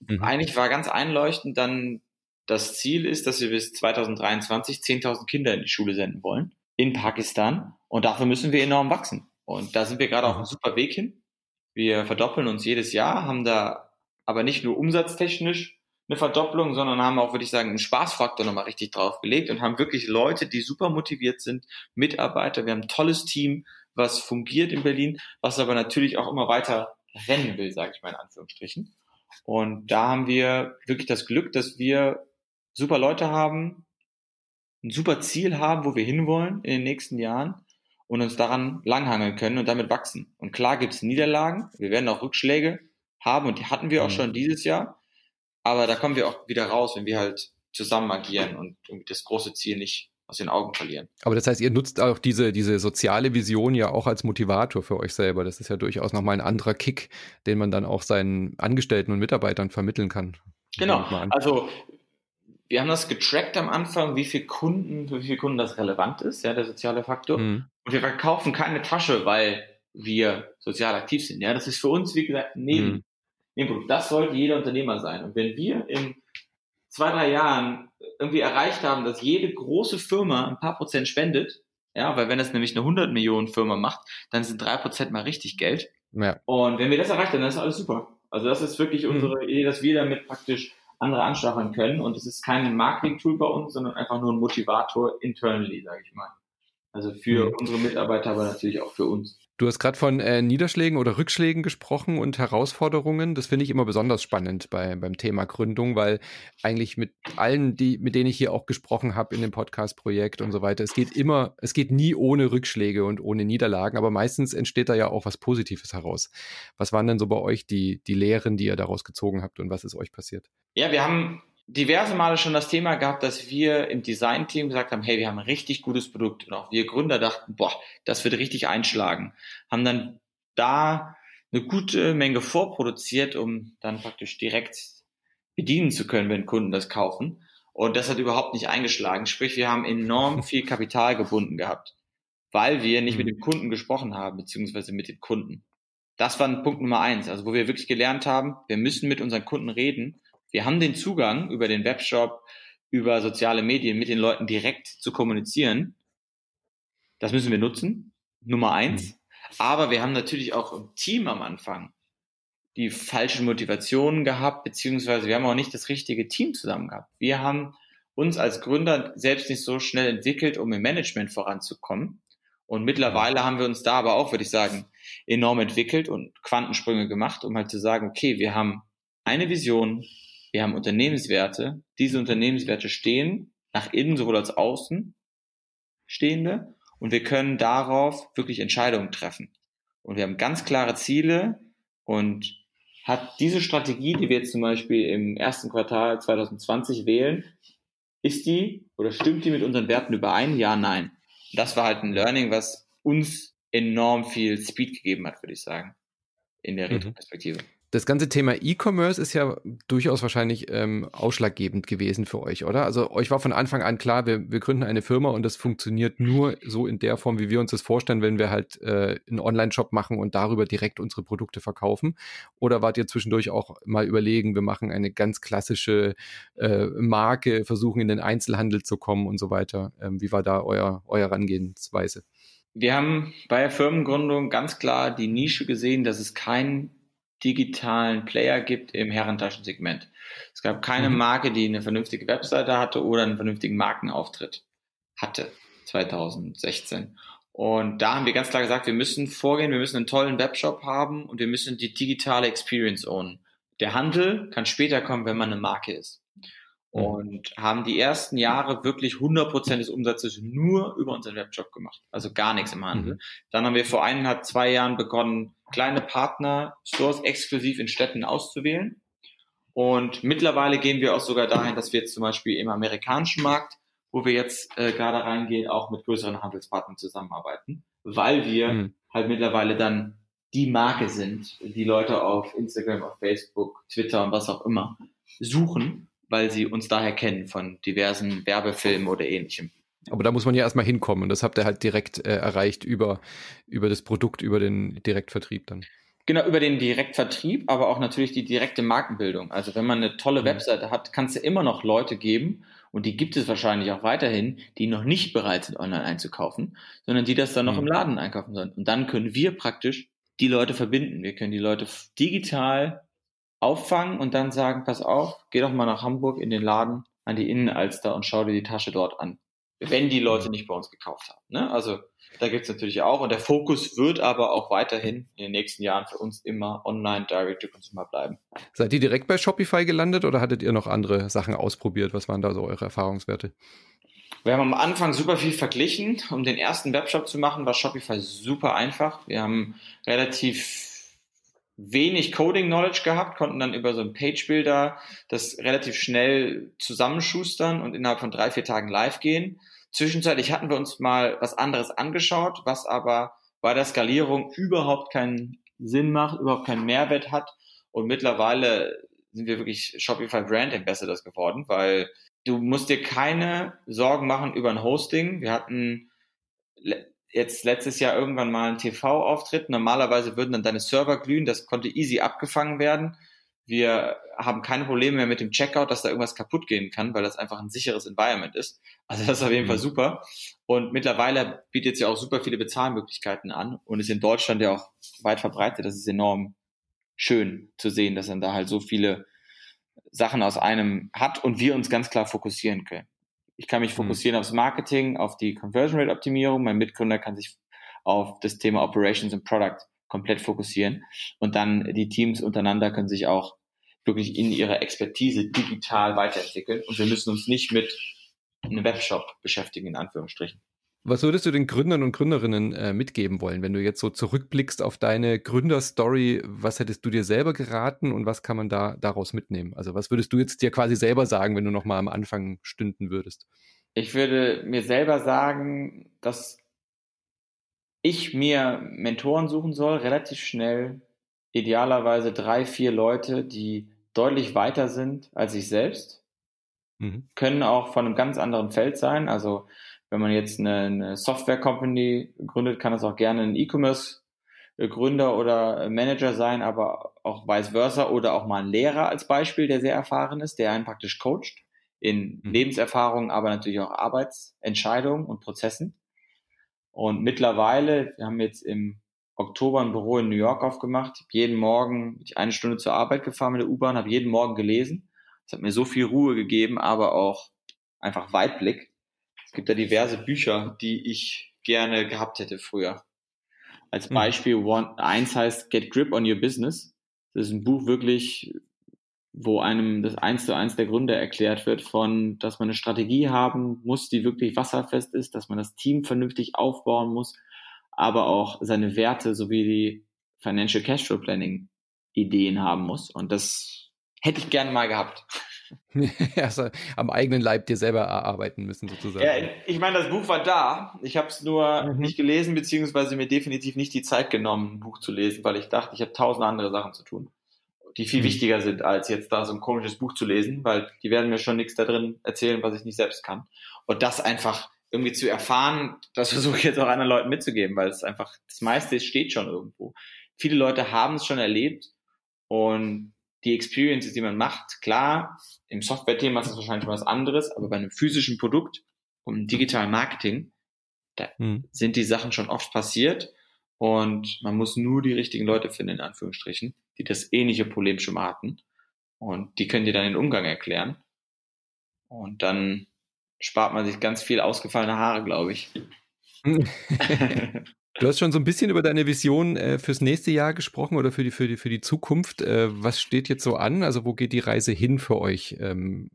mhm. eigentlich war ganz einleuchtend dann das Ziel ist, dass wir bis 2023 10.000 Kinder in die Schule senden wollen in Pakistan. Und dafür müssen wir enorm wachsen. Und da sind wir gerade auf einem super Weg hin. Wir verdoppeln uns jedes Jahr, haben da aber nicht nur umsatztechnisch eine Verdopplung, sondern haben auch, würde ich sagen, einen Spaßfaktor nochmal richtig draufgelegt und haben wirklich Leute, die super motiviert sind, Mitarbeiter. Wir haben ein tolles Team, was fungiert in Berlin, was aber natürlich auch immer weiter rennen will, sage ich mal in Anführungsstrichen. Und da haben wir wirklich das Glück, dass wir super Leute haben, ein super Ziel haben, wo wir hinwollen in den nächsten Jahren und uns daran langhangeln können und damit wachsen. Und klar gibt's Niederlagen, wir werden auch Rückschläge haben und die hatten wir auch mhm. schon dieses Jahr. Aber da kommen wir auch wieder raus, wenn wir halt zusammen agieren und das große Ziel nicht aus den Augen verlieren. Aber das heißt, ihr nutzt auch diese, diese soziale Vision ja auch als Motivator für euch selber. Das ist ja durchaus nochmal ein anderer Kick, den man dann auch seinen Angestellten und Mitarbeitern vermitteln kann. Genau. Also wir haben das getrackt am Anfang, wie viele Kunden, für wie viele Kunden das relevant ist, ja, der soziale Faktor. Mhm. Und wir verkaufen keine Tasche, weil wir sozial aktiv sind. Ja, das ist für uns, wie gesagt, neben, mhm. Nebenprodukt. Das sollte jeder Unternehmer sein. Und wenn wir in zwei, drei Jahren irgendwie erreicht haben, dass jede große Firma ein paar Prozent spendet, ja, weil wenn das nämlich eine 100 Millionen Firma macht, dann sind drei Prozent mal richtig Geld. Ja. Und wenn wir das erreicht haben, dann ist alles super. Also das ist wirklich mhm. unsere Idee, dass wir damit praktisch andere anstacheln können. Und es ist kein Marketing-Tool bei uns, sondern einfach nur ein Motivator internally, sage ich mal. Also für mhm. unsere Mitarbeiter, aber natürlich auch für uns. Du hast gerade von äh, Niederschlägen oder Rückschlägen gesprochen und Herausforderungen. Das finde ich immer besonders spannend bei, beim Thema Gründung, weil eigentlich mit allen, die, mit denen ich hier auch gesprochen habe in dem Podcast-Projekt und so weiter, es geht immer, es geht nie ohne Rückschläge und ohne Niederlagen, aber meistens entsteht da ja auch was Positives heraus. Was waren denn so bei euch die, die Lehren, die ihr daraus gezogen habt und was ist euch passiert? Ja, wir haben diverse Male schon das Thema gehabt, dass wir im Design-Team gesagt haben, hey, wir haben ein richtig gutes Produkt. Und auch wir Gründer dachten, boah, das wird richtig einschlagen. Haben dann da eine gute Menge vorproduziert, um dann praktisch direkt bedienen zu können, wenn Kunden das kaufen. Und das hat überhaupt nicht eingeschlagen. Sprich, wir haben enorm viel Kapital gebunden gehabt, weil wir nicht mit mhm. dem Kunden gesprochen haben, beziehungsweise mit den Kunden. Das war Punkt Nummer eins, also wo wir wirklich gelernt haben, wir müssen mit unseren Kunden reden wir haben den Zugang über den Webshop, über soziale Medien mit den Leuten direkt zu kommunizieren. Das müssen wir nutzen. Nummer eins. Mhm. Aber wir haben natürlich auch im Team am Anfang die falschen Motivationen gehabt, beziehungsweise wir haben auch nicht das richtige Team zusammen gehabt. Wir haben uns als Gründer selbst nicht so schnell entwickelt, um im Management voranzukommen. Und mittlerweile haben wir uns da aber auch, würde ich sagen, enorm entwickelt und Quantensprünge gemacht, um halt zu sagen, okay, wir haben eine Vision, wir haben Unternehmenswerte. Diese Unternehmenswerte stehen nach innen sowohl als außen stehende und wir können darauf wirklich Entscheidungen treffen. Und wir haben ganz klare Ziele und hat diese Strategie, die wir jetzt zum Beispiel im ersten Quartal 2020 wählen, ist die oder stimmt die mit unseren Werten überein? Ja, nein. das war halt ein Learning, was uns enorm viel Speed gegeben hat, würde ich sagen, in der mhm. Das ganze Thema E-Commerce ist ja durchaus wahrscheinlich ähm, ausschlaggebend gewesen für euch, oder? Also euch war von Anfang an klar, wir, wir gründen eine Firma und das funktioniert nur so in der Form, wie wir uns das vorstellen, wenn wir halt äh, einen Online-Shop machen und darüber direkt unsere Produkte verkaufen. Oder wart ihr zwischendurch auch mal überlegen, wir machen eine ganz klassische äh, Marke, versuchen in den Einzelhandel zu kommen und so weiter? Ähm, wie war da euer, euer Herangehensweise? Wir haben bei der Firmengründung ganz klar die Nische gesehen, dass es kein digitalen Player gibt im Herrentaschensegment. Es gab keine Mhm. Marke, die eine vernünftige Webseite hatte oder einen vernünftigen Markenauftritt hatte 2016. Und da haben wir ganz klar gesagt, wir müssen vorgehen, wir müssen einen tollen Webshop haben und wir müssen die digitale Experience ownen. Der Handel kann später kommen, wenn man eine Marke ist. Mhm. Und haben die ersten Jahre wirklich 100% des Umsatzes nur über unseren Webshop gemacht. Also gar nichts im Handel. Mhm. Dann haben wir vor eineinhalb, zwei Jahren begonnen, kleine Partner-Stores exklusiv in Städten auszuwählen. Und mittlerweile gehen wir auch sogar dahin, dass wir jetzt zum Beispiel im amerikanischen Markt, wo wir jetzt äh, gerade reingehen, auch mit größeren Handelspartnern zusammenarbeiten, weil wir Mhm. halt mittlerweile dann die Marke sind, die Leute auf Instagram, auf Facebook, Twitter und was auch immer suchen, weil sie uns daher kennen von diversen Werbefilmen oder ähnlichem. Aber da muss man ja erstmal hinkommen und das habt ihr halt direkt äh, erreicht über, über das Produkt, über den Direktvertrieb dann. Genau, über den Direktvertrieb, aber auch natürlich die direkte Markenbildung. Also wenn man eine tolle Mhm. Webseite hat, kann es ja immer noch Leute geben, und die gibt es wahrscheinlich auch weiterhin, die noch nicht bereit sind, online einzukaufen, sondern die das dann noch Mhm. im Laden einkaufen sollen. Und dann können wir praktisch die Leute verbinden. Wir können die Leute digital auffangen und dann sagen, pass auf, geh doch mal nach Hamburg in den Laden an die Innenalster und schau dir die Tasche dort an. Wenn die Leute nicht bei uns gekauft haben. Ne? Also da gibt's natürlich auch. Und der Fokus wird aber auch weiterhin in den nächsten Jahren für uns immer online Direct to Consumer bleiben. Seid ihr direkt bei Shopify gelandet oder hattet ihr noch andere Sachen ausprobiert? Was waren da so eure Erfahrungswerte? Wir haben am Anfang super viel verglichen. Um den ersten Webshop zu machen, war Shopify super einfach. Wir haben relativ wenig Coding-Knowledge gehabt, konnten dann über so einen Page-Builder das relativ schnell zusammenschustern und innerhalb von drei, vier Tagen live gehen. Zwischenzeitlich hatten wir uns mal was anderes angeschaut, was aber bei der Skalierung überhaupt keinen Sinn macht, überhaupt keinen Mehrwert hat. Und mittlerweile sind wir wirklich Shopify Brand Ambassadors geworden, weil du musst dir keine Sorgen machen über ein Hosting. Wir hatten jetzt letztes Jahr irgendwann mal einen TV-Auftritt. Normalerweise würden dann deine Server glühen. Das konnte easy abgefangen werden. Wir haben keine Probleme mehr mit dem Checkout, dass da irgendwas kaputt gehen kann, weil das einfach ein sicheres Environment ist. Also das ist auf jeden Mhm. Fall super. Und mittlerweile bietet es ja auch super viele Bezahlmöglichkeiten an und ist in Deutschland ja auch weit verbreitet. Das ist enorm schön zu sehen, dass dann da halt so viele Sachen aus einem hat und wir uns ganz klar fokussieren können. Ich kann mich Mhm. fokussieren aufs Marketing, auf die Conversion Rate Optimierung. Mein Mitgründer kann sich auf das Thema Operations und Product komplett fokussieren. Und dann die Teams untereinander können sich auch wirklich in ihrer Expertise digital weiterentwickeln. Und wir müssen uns nicht mit einem Webshop beschäftigen, in Anführungsstrichen. Was würdest du den Gründern und Gründerinnen äh, mitgeben wollen, wenn du jetzt so zurückblickst auf deine Gründerstory? Was hättest du dir selber geraten und was kann man da daraus mitnehmen? Also was würdest du jetzt dir quasi selber sagen, wenn du noch mal am Anfang stünden würdest? Ich würde mir selber sagen, dass ich mir Mentoren suchen soll, relativ schnell, idealerweise drei, vier Leute, die deutlich weiter sind als ich selbst, Mhm. können auch von einem ganz anderen Feld sein. Also wenn man jetzt eine, eine Software-Company gründet, kann es auch gerne ein E-Commerce-Gründer oder Manager sein, aber auch vice versa oder auch mal ein Lehrer als Beispiel, der sehr erfahren ist, der einen praktisch coacht in Mhm. Lebenserfahrung, aber natürlich auch Arbeitsentscheidungen und Prozessen. Und mittlerweile, wir haben jetzt im Oktober ein Büro in New York aufgemacht, jeden Morgen bin ich eine Stunde zur Arbeit gefahren mit der U-Bahn, habe jeden Morgen gelesen. Das hat mir so viel Ruhe gegeben, aber auch einfach Weitblick. Es gibt da diverse Bücher, die ich gerne gehabt hätte früher. Als Mhm. Beispiel, one, eins heißt Get Grip on Your Business. Das ist ein Buch wirklich, wo einem das eins zu eins der Gründe erklärt wird von, dass man eine Strategie haben muss, die wirklich wasserfest ist, dass man das Team vernünftig aufbauen muss, aber auch seine Werte sowie die Financial Cashflow Planning Ideen haben muss. Und das hätte ich gerne mal gehabt. also am eigenen Leib dir selber erarbeiten müssen sozusagen. Ja, ich meine, das Buch war da. Ich habe es nur Mhm. nicht gelesen, beziehungsweise mir definitiv nicht die Zeit genommen, ein Buch zu lesen, weil ich dachte, ich habe tausend andere Sachen zu tun, die viel Mhm. wichtiger sind, als jetzt da so ein komisches Buch zu lesen, weil die werden mir schon nichts da drin erzählen, was ich nicht selbst kann. Und das einfach irgendwie zu erfahren, das versuche ich jetzt auch anderen Leuten mitzugeben, weil es einfach, das meiste steht schon irgendwo. Viele Leute haben es schon erlebt und die Experiences, die man macht, klar, im Software-Thema ist das wahrscheinlich was anderes, aber bei einem physischen Produkt und im digitalen Marketing, da Mhm. sind die Sachen schon oft passiert und man muss nur die richtigen Leute finden, in Anführungsstrichen, die das ähnliche Problem schon mal hatten. Und die können dir dann den Umgang erklären. Und dann spart man sich ganz viel ausgefallene Haare, glaube ich. Du hast schon so ein bisschen über deine Vision äh, fürs nächste Jahr gesprochen oder für die, für die, für die Zukunft. Äh, was steht jetzt so an? Also wo geht die Reise hin für euch ähm,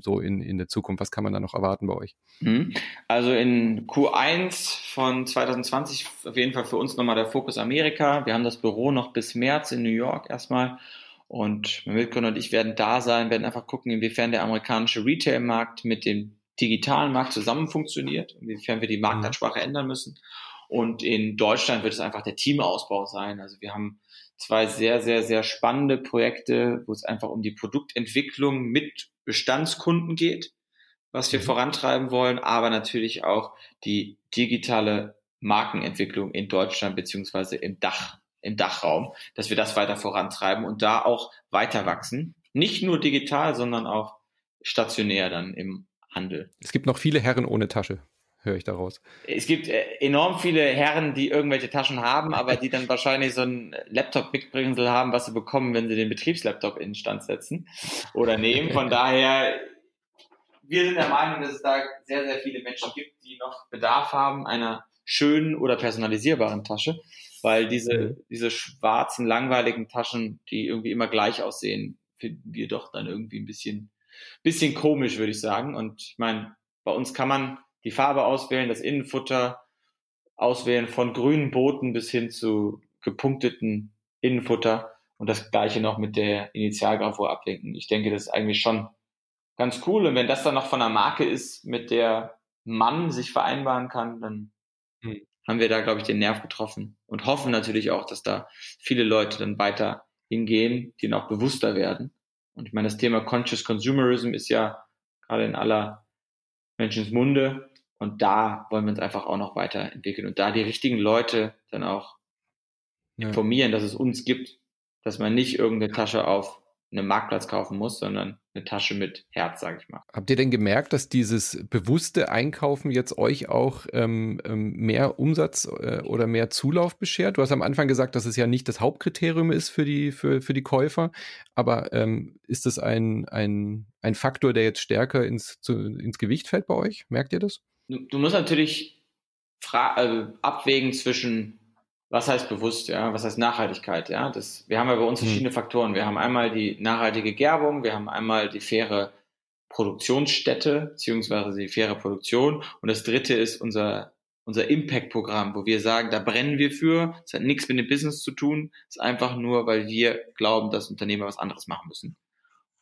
so in, in der Zukunft? Was kann man da noch erwarten bei euch? Mhm. Also in Q1 von 2020 auf jeden Fall für uns nochmal der Fokus Amerika. Wir haben das Büro noch bis März in New York erstmal. Und mein Mitgründer und ich werden da sein, werden einfach gucken, inwiefern der amerikanische Retail-Markt mit dem digitalen Markt zusammen funktioniert, inwiefern wir die Marktansprache ändern müssen. Und in Deutschland wird es einfach der Teamausbau sein. Also wir haben zwei sehr, sehr, sehr spannende Projekte, wo es einfach um die Produktentwicklung mit Bestandskunden geht, was wir mhm. vorantreiben wollen, aber natürlich auch die digitale Markenentwicklung in Deutschland beziehungsweise im Dach, im Dachraum, dass wir das weiter vorantreiben und da auch weiter wachsen. Nicht nur digital, sondern auch stationär dann im Handel. Es gibt noch viele Herren ohne Tasche höre ich daraus. Es gibt äh, enorm viele Herren, die irgendwelche Taschen haben, aber die dann wahrscheinlich so ein Laptop-Mitbringsel haben, was sie bekommen, wenn sie den Betriebslaptop in Stand setzen oder nehmen. Von daher, wir sind der Meinung, dass es da sehr, sehr viele Menschen gibt, die noch Bedarf haben einer schönen oder personalisierbaren Tasche, weil diese, mhm. diese schwarzen, langweiligen Taschen, die irgendwie immer gleich aussehen, finden wir doch dann irgendwie ein bisschen, bisschen komisch, würde ich sagen. Und ich meine, bei uns kann man die Farbe auswählen, das Innenfutter auswählen, von grünen Booten bis hin zu gepunkteten Innenfutter und das gleiche noch mit der Initialgravur ablenken. Ich denke, das ist eigentlich schon ganz cool. Und wenn das dann noch von einer Marke ist, mit der man sich vereinbaren kann, dann hm. haben wir da, glaube ich, den Nerv getroffen und hoffen natürlich auch, dass da viele Leute dann weiter hingehen, die noch bewusster werden. Und ich meine, das Thema Conscious Consumerism ist ja gerade in aller Menschensmunde. Und da wollen wir uns einfach auch noch weiterentwickeln und da die richtigen Leute dann auch ja. informieren, dass es uns gibt, dass man nicht irgendeine Tasche auf einem Marktplatz kaufen muss, sondern eine Tasche mit Herz, sage ich mal. Habt ihr denn gemerkt, dass dieses bewusste Einkaufen jetzt euch auch ähm, ähm, mehr Umsatz äh, oder mehr Zulauf beschert? Du hast am Anfang gesagt, dass es ja nicht das Hauptkriterium ist für die, für, für die Käufer, aber ähm, ist das ein, ein, ein Faktor, der jetzt stärker ins, zu, ins Gewicht fällt bei euch? Merkt ihr das? Du, musst natürlich also abwägen zwischen was heißt bewusst, ja, was heißt Nachhaltigkeit, ja, das, wir haben ja bei uns mhm. verschiedene Faktoren. Wir haben einmal die nachhaltige Gerbung, wir haben einmal die faire Produktionsstätte, beziehungsweise die faire Produktion und das dritte ist unser, unser Impact-Programm, wo wir sagen, da brennen wir für, es hat nichts mit dem Business zu tun, es ist einfach nur, weil wir glauben, dass Unternehmer was anderes machen müssen.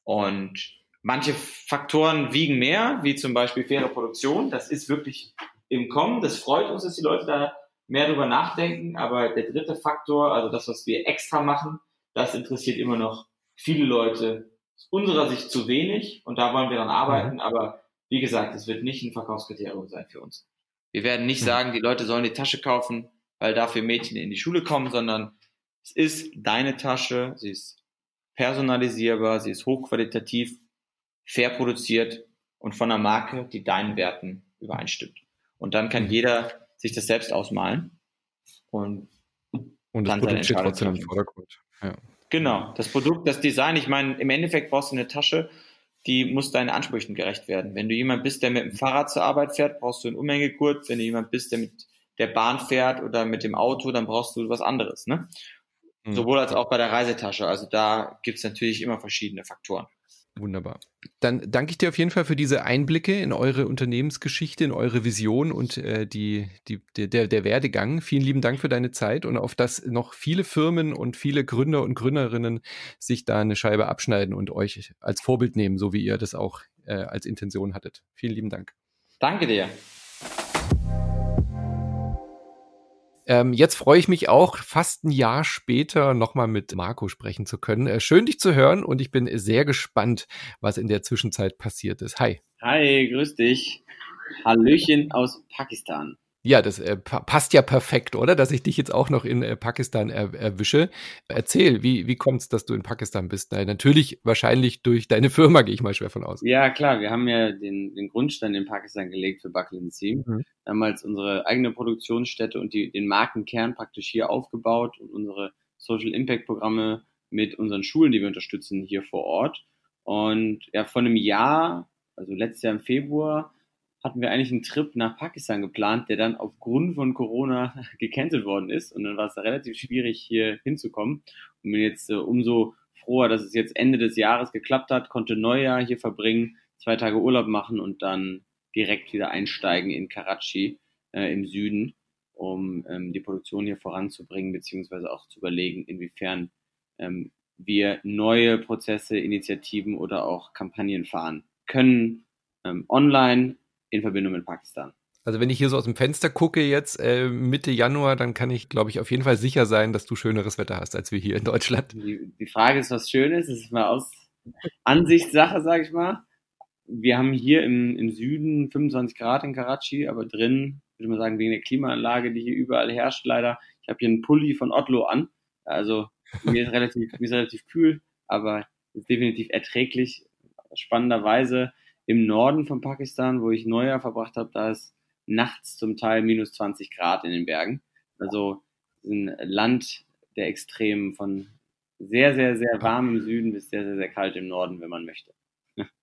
Und manche Faktoren wiegen mehr, wie zum Beispiel faire Produktion, das ist wirklich im Kommen, das freut uns, dass die Leute da mehr drüber nachdenken, aber der dritte Faktor, also das, was wir extra machen, das interessiert immer noch viele Leute aus unserer Sicht zu wenig. Und da wollen wir dann arbeiten, mhm. aber wie gesagt, es wird nicht ein Verkaufskriterium sein für uns. Wir werden nicht mhm. sagen, die Leute sollen die Tasche kaufen, weil dafür Mädchen in die Schule kommen, sondern es ist deine Tasche, sie ist personalisierbar, sie ist hochqualitativ, fair produziert und von einer Marke, die deinen Werten übereinstimmt. Und dann kann mhm. jeder sich das selbst ausmalen und, und das Produkt steht trotzdem im Vordergrund. Ja. Genau, das Produkt, das Design, ich meine, im Endeffekt brauchst du eine Tasche, die muss deinen Ansprüchen gerecht werden. Wenn du jemand bist, der mit dem Fahrrad zur Arbeit fährt, brauchst du einen Umhängegurt. Wenn du jemand bist, der mit der Bahn fährt oder mit dem Auto, dann brauchst du was anderes. Ne? Mhm. Sowohl als auch bei der Reisetasche. Also da gibt es natürlich immer verschiedene Faktoren. Wunderbar. Dann danke ich dir auf jeden Fall für diese Einblicke in eure Unternehmensgeschichte, in eure Vision und äh, die, die, der, der Werdegang. Vielen lieben Dank für deine Zeit und auf dass noch viele Firmen und viele Gründer und Gründerinnen sich da eine Scheibe abschneiden und euch als Vorbild nehmen, so wie ihr das auch äh, als Intention hattet. Vielen lieben Dank. Danke dir. Ähm, jetzt freue ich mich auch, fast ein Jahr später nochmal mit Marco sprechen zu können. Äh, schön, dich zu hören und ich bin sehr gespannt, was in der Zwischenzeit passiert ist. Hi. Hi, grüß dich. Hallöchen aus Pakistan. Ja, das äh, passt ja perfekt, oder? Dass ich dich jetzt auch noch in äh, Pakistan er erwische. Erzähl, wie, wie kommt es, dass du in Pakistan bist? Na, natürlich wahrscheinlich durch deine Firma, gehe ich mal schwer von aus. Ja, klar. Wir haben ja den, den Grundstein in Pakistan gelegt für Team. Mhm. Damals unsere eigene Produktionsstätte und die, den Markenkern praktisch hier aufgebaut und unsere Social Impact Programme mit unseren Schulen, die wir unterstützen, hier vor Ort. Und ja, vor einem Jahr, also letztes Jahr im Februar, hatten wir eigentlich einen Trip nach Pakistan geplant, der dann aufgrund von Corona gecancelt worden ist. Und dann war es relativ schwierig, hier hinzukommen. Und bin jetzt äh, umso froher, dass es jetzt Ende des Jahres geklappt hat, konnte Neujahr hier verbringen, zwei Tage Urlaub machen und dann direkt wieder einsteigen in Karachi äh, im Süden, um ähm, die Produktion hier voranzubringen, beziehungsweise auch zu überlegen, inwiefern ähm, wir neue Prozesse, Initiativen oder auch Kampagnen fahren können, ähm, online in Verbindung mit Pakistan. Also wenn ich hier so aus dem Fenster gucke jetzt äh, Mitte Januar, dann kann ich, glaube ich, auf jeden Fall sicher sein, dass du schöneres Wetter hast als wir hier in Deutschland. Die, die Frage ist, was Schönes. Das ist mal aus Ansichtssache, sage ich mal. Wir haben hier im, im Süden 25 Grad in Karachi, aber drin, würde man sagen, wegen der Klimaanlage, die hier überall herrscht, leider. Ich habe hier einen Pulli von Otlo an. Also mir ist relativ, mir ist relativ kühl, aber ist definitiv erträglich. Spannenderweise im Norden von Pakistan, wo ich Neujahr verbracht habe, da ist nachts zum Teil minus 20 Grad in den Bergen. Also ein Land der Extremen von sehr, sehr, sehr warm im Süden bis sehr, sehr, sehr kalt im Norden, wenn man möchte.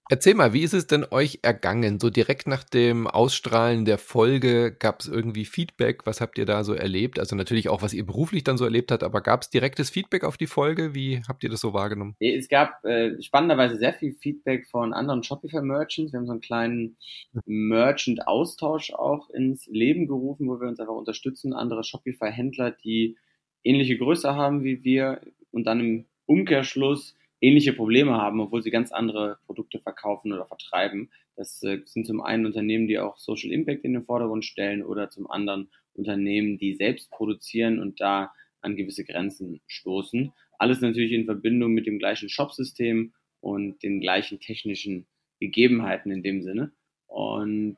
Erzähl mal, wie ist es denn euch ergangen? So direkt nach dem Ausstrahlen der Folge gab es irgendwie Feedback? Was habt ihr da so erlebt? Also natürlich auch, was ihr beruflich dann so erlebt habt, aber gab es direktes Feedback auf die Folge? Wie habt ihr das so wahrgenommen? Es gab äh, spannenderweise sehr viel Feedback von anderen Shopify-Merchants. Wir haben so einen kleinen Merchant-Austausch auch ins Leben gerufen, wo wir uns einfach unterstützen. Andere Shopify-Händler, die ähnliche Größe haben wie wir und dann im Umkehrschluss ähnliche Probleme haben, obwohl sie ganz andere Produkte verkaufen oder vertreiben. Das äh, sind zum einen Unternehmen, die auch Social Impact in den Vordergrund stellen oder zum anderen Unternehmen, die selbst produzieren und da an gewisse Grenzen stoßen. Alles natürlich in Verbindung mit dem gleichen Shopsystem und den gleichen technischen Gegebenheiten in dem Sinne. Und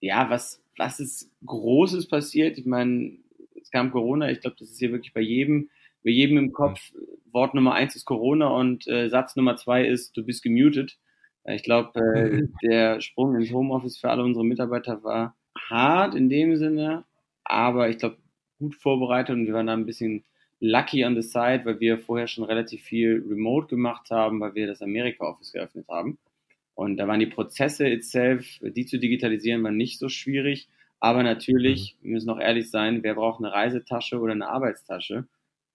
ja, was, was ist Großes passiert? Ich meine, es kam Corona, ich glaube, das ist hier wirklich bei jedem bei jedem im Kopf, Wort Nummer eins ist Corona und äh, Satz Nummer zwei ist, du bist gemutet. Ich glaube, äh, der Sprung ins Homeoffice für alle unsere Mitarbeiter war hart in dem Sinne, aber ich glaube, gut vorbereitet und wir waren da ein bisschen lucky on the side, weil wir vorher schon relativ viel remote gemacht haben, weil wir das Amerika-Office geöffnet haben. Und da waren die Prozesse itself, die zu digitalisieren, war nicht so schwierig. Aber natürlich, mhm. wir müssen auch ehrlich sein, wer braucht eine Reisetasche oder eine Arbeitstasche?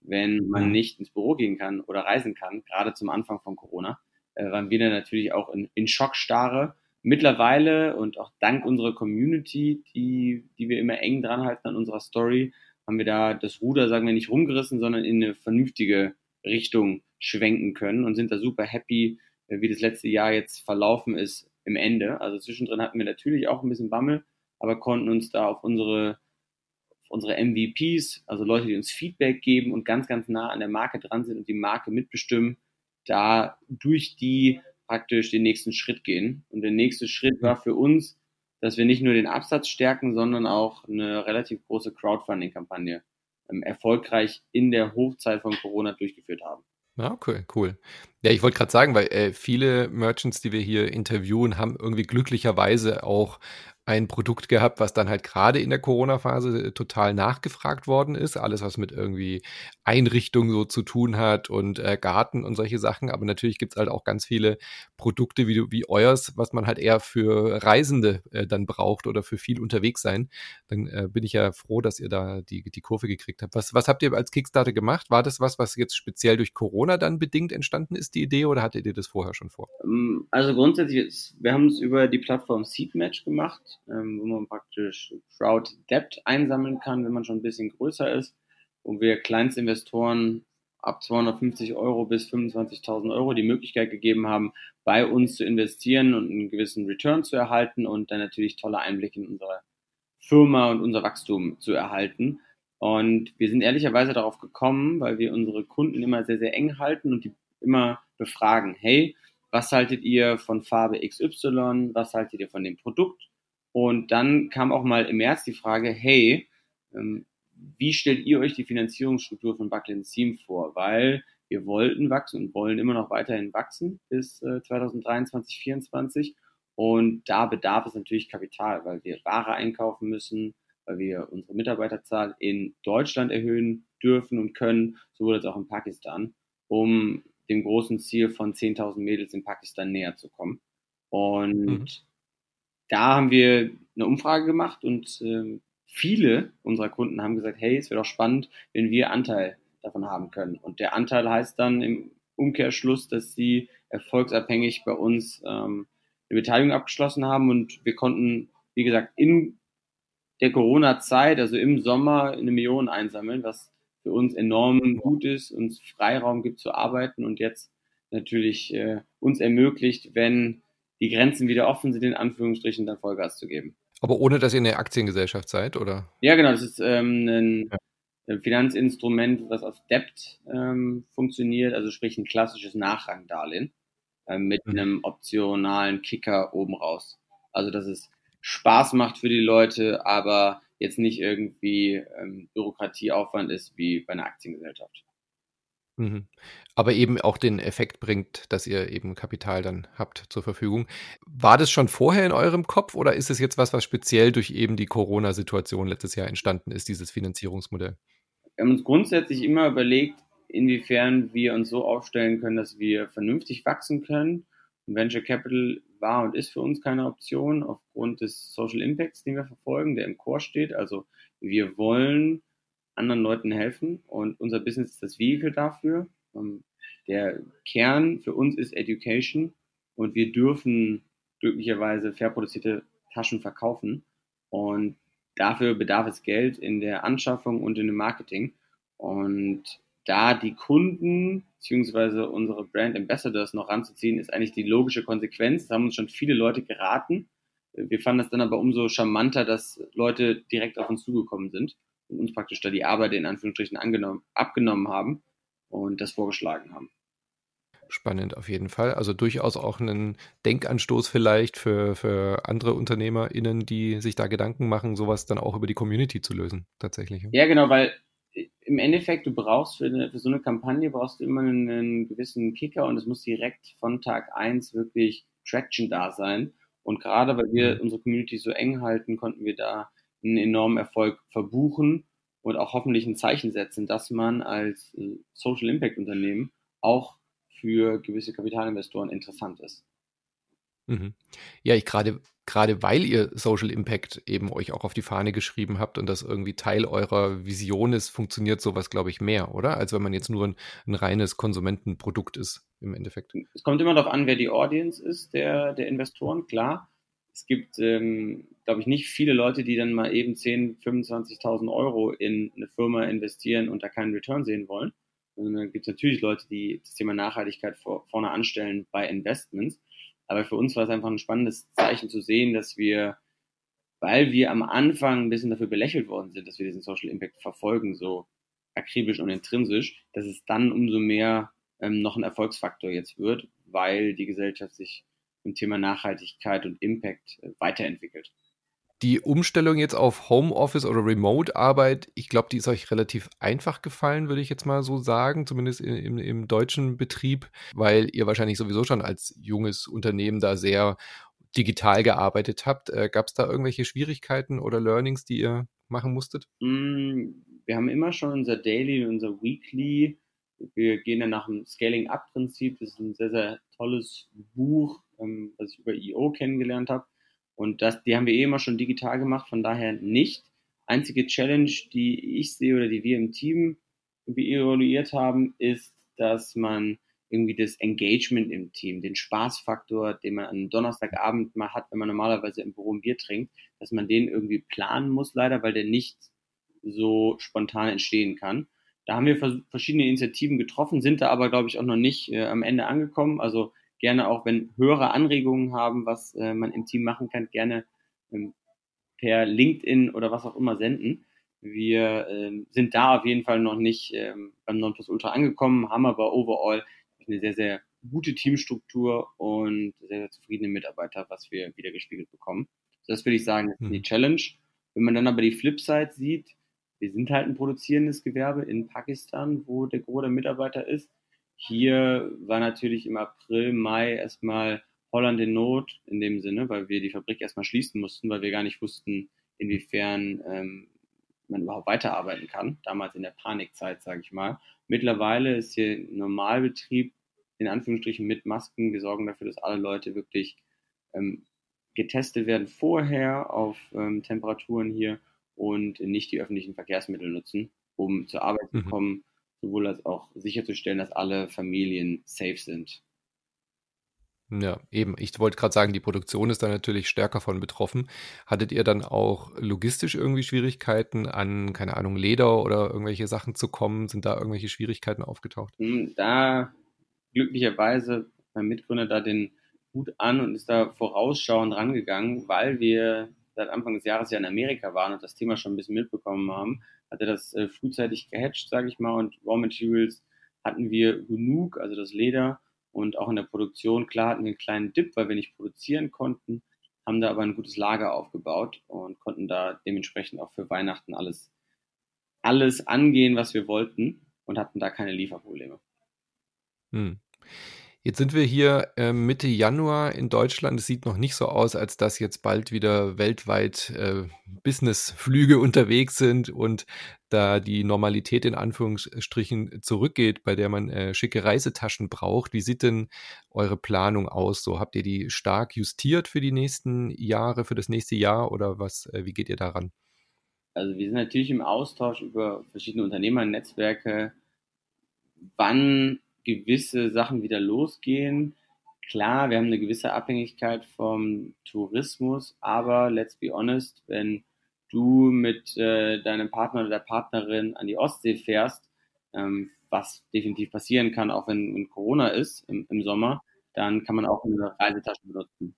Wenn man nicht ins Büro gehen kann oder reisen kann, gerade zum Anfang von Corona, äh, waren wir dann natürlich auch in, in Schockstarre. Mittlerweile und auch dank unserer Community, die, die wir immer eng dran halten an unserer Story, haben wir da das Ruder, sagen wir, nicht rumgerissen, sondern in eine vernünftige Richtung schwenken können und sind da super happy, äh, wie das letzte Jahr jetzt verlaufen ist im Ende. Also zwischendrin hatten wir natürlich auch ein bisschen Bammel, aber konnten uns da auf unsere unsere MVPs, also Leute, die uns Feedback geben und ganz, ganz nah an der Marke dran sind und die Marke mitbestimmen, da durch die praktisch den nächsten Schritt gehen. Und der nächste Schritt war für uns, dass wir nicht nur den Absatz stärken, sondern auch eine relativ große Crowdfunding-Kampagne ähm, erfolgreich in der Hochzeit von Corona durchgeführt haben. Ja, okay, cool. Ja, ich wollte gerade sagen, weil äh, viele Merchants, die wir hier interviewen, haben irgendwie glücklicherweise auch ein Produkt gehabt, was dann halt gerade in der Corona-Phase äh, total nachgefragt worden ist. Alles, was mit irgendwie Einrichtung so zu tun hat und äh, Garten und solche Sachen. Aber natürlich gibt's halt auch ganz viele Produkte wie, wie euers, was man halt eher für Reisende äh, dann braucht oder für viel unterwegs sein. Dann äh, bin ich ja froh, dass ihr da die, die Kurve gekriegt habt. Was, was habt ihr als Kickstarter gemacht? War das was, was jetzt speziell durch Corona dann bedingt entstanden ist, die Idee, oder hattet ihr das vorher schon vor? Ähm, also grundsätzlich, wir haben es über die Plattform Seedmatch gemacht ähm, wo man praktisch Crowd Debt einsammeln kann, wenn man schon ein bisschen größer ist, wo wir Kleinstinvestoren ab 250 Euro bis 25.000 Euro die Möglichkeit gegeben haben, bei uns zu investieren und einen gewissen Return zu erhalten und dann natürlich tolle Einblicke in unsere Firma und unser Wachstum zu erhalten. Und wir sind ehrlicherweise darauf gekommen, weil wir unsere Kunden immer sehr, sehr eng halten und die immer befragen, hey, was haltet ihr von Farbe XY? Was haltet ihr von dem Produkt? Und dann kam auch mal im März die Frage, hey, ähm, wie stellt ihr euch die Finanzierungsstruktur von Buckland Seam vor? Weil wir wollten wachsen und wollen immer noch weiterhin wachsen bis äh, 2023, 2024. Und da bedarf es natürlich Kapital, weil wir Ware einkaufen müssen, weil wir unsere Mitarbeiterzahl in Deutschland erhöhen dürfen und können, sowohl als auch in Pakistan. um dem großen Ziel von 10.000 Mädels in Pakistan näher zu kommen. Und mhm. Da haben wir eine Umfrage gemacht und äh, viele unserer Kunden haben gesagt, hey, es wäre doch spannend, wenn wir Anteil davon haben können. Und der Anteil heißt dann im Umkehrschluss, dass sie erfolgsabhängig bei uns ähm, eine Beteiligung abgeschlossen haben und wir konnten, wie gesagt, in der Corona-Zeit, also im Sommer, eine Million einsammeln, was für uns enorm gut ist, uns Freiraum gibt zu arbeiten und jetzt natürlich äh, uns ermöglicht, wenn die Grenzen wieder offen sind, in Anführungsstrichen, dann Vollgas zu geben. Aber ohne, dass ihr eine Aktiengesellschaft seid, oder? Ja, genau. Das ist ähm, ein ja. Finanzinstrument, was auf Debt ähm, funktioniert, also sprich ein klassisches Nachrangdarlehen äh, mit mhm. einem optionalen Kicker oben raus. Also, dass es Spaß macht für die Leute, aber jetzt nicht irgendwie ähm, Bürokratieaufwand ist wie bei einer Aktiengesellschaft. Mhm. Aber eben auch den Effekt bringt, dass ihr eben Kapital dann habt zur Verfügung. War das schon vorher in eurem Kopf oder ist es jetzt was, was speziell durch eben die Corona-Situation letztes Jahr entstanden ist, dieses Finanzierungsmodell? Wir haben uns grundsätzlich immer überlegt, inwiefern wir uns so aufstellen können, dass wir vernünftig wachsen können. Und Venture Capital war und ist für uns keine Option aufgrund des Social Impacts, den wir verfolgen, der im Core steht. Also wir wollen anderen Leuten helfen und unser Business ist das Vehikel dafür. Ähm, der Kern für uns ist Education und wir dürfen glücklicherweise fair produzierte Taschen verkaufen und dafür bedarf es Geld in der Anschaffung und in dem Marketing und da die Kunden bzw. unsere Brand Ambassadors noch ranzuziehen, ist eigentlich die logische Konsequenz. Das haben uns schon viele Leute geraten. Wir fanden es dann aber umso charmanter, dass Leute direkt auf uns zugekommen sind uns praktisch da die Arbeit in Anführungsstrichen angenommen, abgenommen haben und das vorgeschlagen haben. Spannend auf jeden Fall. Also durchaus auch einen Denkanstoß vielleicht für, für andere UnternehmerInnen, die sich da Gedanken machen, sowas dann auch über die Community zu lösen, tatsächlich. Ja, genau, weil im Endeffekt, du brauchst für, eine, für so eine Kampagne brauchst du immer einen, gewissen Kicker und es muss direkt von Tag eins wirklich Traction da sein. Und gerade weil wir mhm. unsere Community so eng halten, konnten wir da einen enormen Erfolg verbuchen und auch hoffentlich ein Zeichen setzen, dass man als äh, Social Impact Unternehmen auch für gewisse Kapitalinvestoren interessant ist. Mhm. Ja, ich gerade gerade weil ihr Social Impact eben euch auch auf die Fahne geschrieben habt und das irgendwie Teil eurer Vision ist, funktioniert sowas, glaube ich, mehr, oder? Als wenn man jetzt nur ein, ein, reines Konsumentenprodukt ist im Endeffekt. Es kommt immer darauf an, wer die Audience ist, der, der Investoren, klar. Es gibt, ähm, glaube ich, nicht viele Leute, die dann mal eben 10.000, 25.000 Euro in eine Firma investieren und da keinen Return sehen wollen. Und dann gibt es natürlich Leute, die das Thema Nachhaltigkeit vor, vorne anstellen bei Investments. Aber für uns war es einfach ein spannendes Zeichen zu sehen, dass wir, weil wir am Anfang ein bisschen dafür belächelt worden sind, dass wir diesen Social Impact verfolgen, so akribisch und intrinsisch, dass es dann umso mehr ähm, noch ein Erfolgsfaktor jetzt wird, weil die Gesellschaft sich im Thema Nachhaltigkeit und Impact äh, weiterentwickelt. Die Umstellung jetzt auf Homeoffice oder Remote-Arbeit, ich glaube, die ist euch relativ einfach gefallen, würde ich jetzt mal so sagen, zumindest im, im, deutschen Betrieb, weil ihr wahrscheinlich sowieso schon als junges Unternehmen da sehr digital gearbeitet habt. Äh, Gab es da irgendwelche Schwierigkeiten oder Learnings, die ihr machen musstet? Mm, wir haben immer schon unser Daily und unser Weekly. Wir gehen dann nach dem Scaling-Up-Prinzip. Das ist ein sehr, sehr tolles Buch, ähm, was ich über EO kennengelernt habe und das, die haben wir eh immer schon digital gemacht, von daher nicht. Einzige Challenge, die ich sehe oder die wir im Team evaluiert haben, ist, dass man irgendwie das Engagement im Team, den Spaßfaktor, den man am Donnerstagabend mal hat, wenn man normalerweise im Büro ein Bier trinkt, dass man den irgendwie planen muss, leider, weil der nicht so spontan entstehen kann. Da haben wir verschiedene Initiativen getroffen, sind da aber, glaube ich, auch noch nicht äh, am Ende angekommen. Also gerne auch, wenn höhere Anregungen haben, was äh, man im Team machen kann, gerne ähm, per LinkedIn oder was auch immer senden. Wir ähm, sind da auf jeden Fall noch nicht ähm, beim Nonplusultra angekommen, haben aber overall eine sehr, sehr gute Teamstruktur und sehr, sehr zufriedene Mitarbeiter, was wir wieder gespiegelt bekommen. Das würde ich sagen, ist die hm. Challenge. Wenn man dann aber die Flipside sieht, wir sind halt ein produzierendes Gewerbe in Pakistan, wo der Gros der Mitarbeiter ist. Hier war natürlich im April, Mai erstmal Holland in Not in dem Sinne, weil wir die Fabrik erstmal schließen mussten, weil wir gar nicht wussten, inwiefern ähm, man überhaupt weiterarbeiten kann. Damals in der Panikzeit, sage ich mal. Mittlerweile ist hier Normalbetrieb in Anführungsstrichen mit Masken. Wir sorgen dafür, dass alle Leute wirklich ähm, getestet werden vorher auf ähm, Temperaturen hier und nicht die öffentlichen Verkehrsmittel nutzen, um zur Arbeit mhm. zu kommen, sowohl als auch sicherzustellen, dass alle Familien safe sind. Ja, eben. Ich wollte gerade sagen, die Produktion ist da natürlich stärker von betroffen. Hattet ihr dann auch logistisch irgendwie Schwierigkeiten, an, keine Ahnung, Leder oder irgendwelche Sachen zu kommen? Sind da irgendwelche Schwierigkeiten aufgetaucht? Hm, da glücklicherweise mein Mitgründer da den Hut an und ist da vorausschauend rangegangen, weil wir seit Anfang des Jahres ja in Amerika waren und das Thema schon ein bisschen mitbekommen haben, hat er das äh, frühzeitig gehatcht, sage ich mal, und Raw Materials hatten wir genug, also das Leder und auch in der Produktion, klar hatten wir einen kleinen Dip, weil wir nicht produzieren konnten, haben da aber ein gutes Lager aufgebaut und konnten da dementsprechend auch für Weihnachten alles, alles angehen, was wir wollten und hatten da keine Lieferprobleme. Hm. Jetzt sind wir hier äh, Mitte Januar in Deutschland. Es sieht noch nicht so aus, als dass jetzt bald wieder weltweit äh, Businessflüge unterwegs sind und da die Normalität in Anführungsstrichen zurückgeht, bei der man äh, schicke Reisetaschen braucht. Wie sieht denn eure Planung aus? So habt ihr die stark justiert für die nächsten Jahre, für das nächste Jahr oder was? Äh, wie geht ihr daran? Also wir sind natürlich im Austausch über verschiedene Unternehmernetzwerke. Wann gewisse Sachen wieder losgehen. Klar, wir haben eine gewisse Abhängigkeit vom Tourismus, aber let's be honest, wenn du mit äh, deinem Partner oder der Partnerin an die Ostsee fährst, ähm, was definitiv passieren kann, auch wenn, wenn Corona ist im, im, Sommer, dann kann man auch eine Reisetasche benutzen.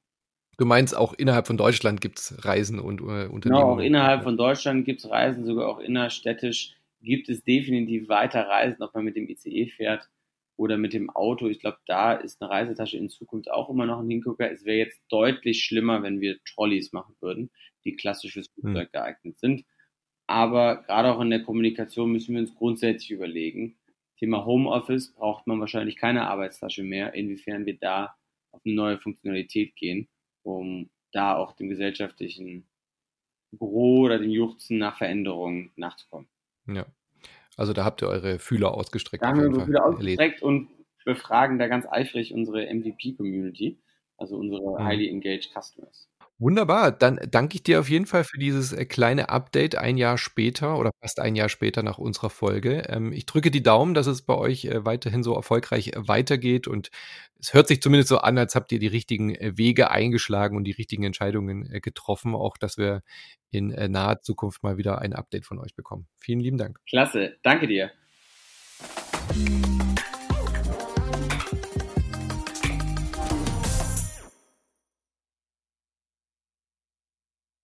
Du meinst, auch innerhalb von Deutschland gibt es Reisen und äh, Unternehmen? Genau, auch innerhalb von Deutschland gibt es Reisen, sogar auch innerstädtisch gibt es definitiv weiter Reisen, ob man mit dem ICE fährt oder mit dem Auto. Ich glaube, da ist eine Reisetasche in Zukunft auch immer noch ein Hingucker. Es wäre jetzt deutlich schlimmer, wenn wir Trolleys machen würden, die klassisch fürs hm. Flugzeug geeignet sind. Aber gerade auch in der Kommunikation müssen wir uns grundsätzlich überlegen. Thema Homeoffice braucht man wahrscheinlich keine Arbeitstasche mehr, inwiefern wir da auf eine neue Funktionalität gehen, um da auch dem gesellschaftlichen Büro oder dem Juchzen nach Veränderungen nachzukommen. Ja, also da habt ihr eure Fühler ausgestreckt. Da haben wir unsere Fühler ausgestreckt und befragen da ganz eifrig unsere MVP-Community, also unsere mhm. highly engaged Customers. Wunderbar, dann danke ich dir auf jeden Fall für dieses äh, kleine Update ein Jahr später oder fast ein Jahr später nach unserer Folge. Ähm, ich drücke die Daumen, dass es bei euch äh, weiterhin so erfolgreich äh, weitergeht und es hört sich zumindest so an, als habt ihr die richtigen Wege eingeschlagen und die richtigen Entscheidungen getroffen, auch dass wir in naher Zukunft mal wieder ein Update von euch bekommen. Vielen lieben Dank. Klasse, danke dir.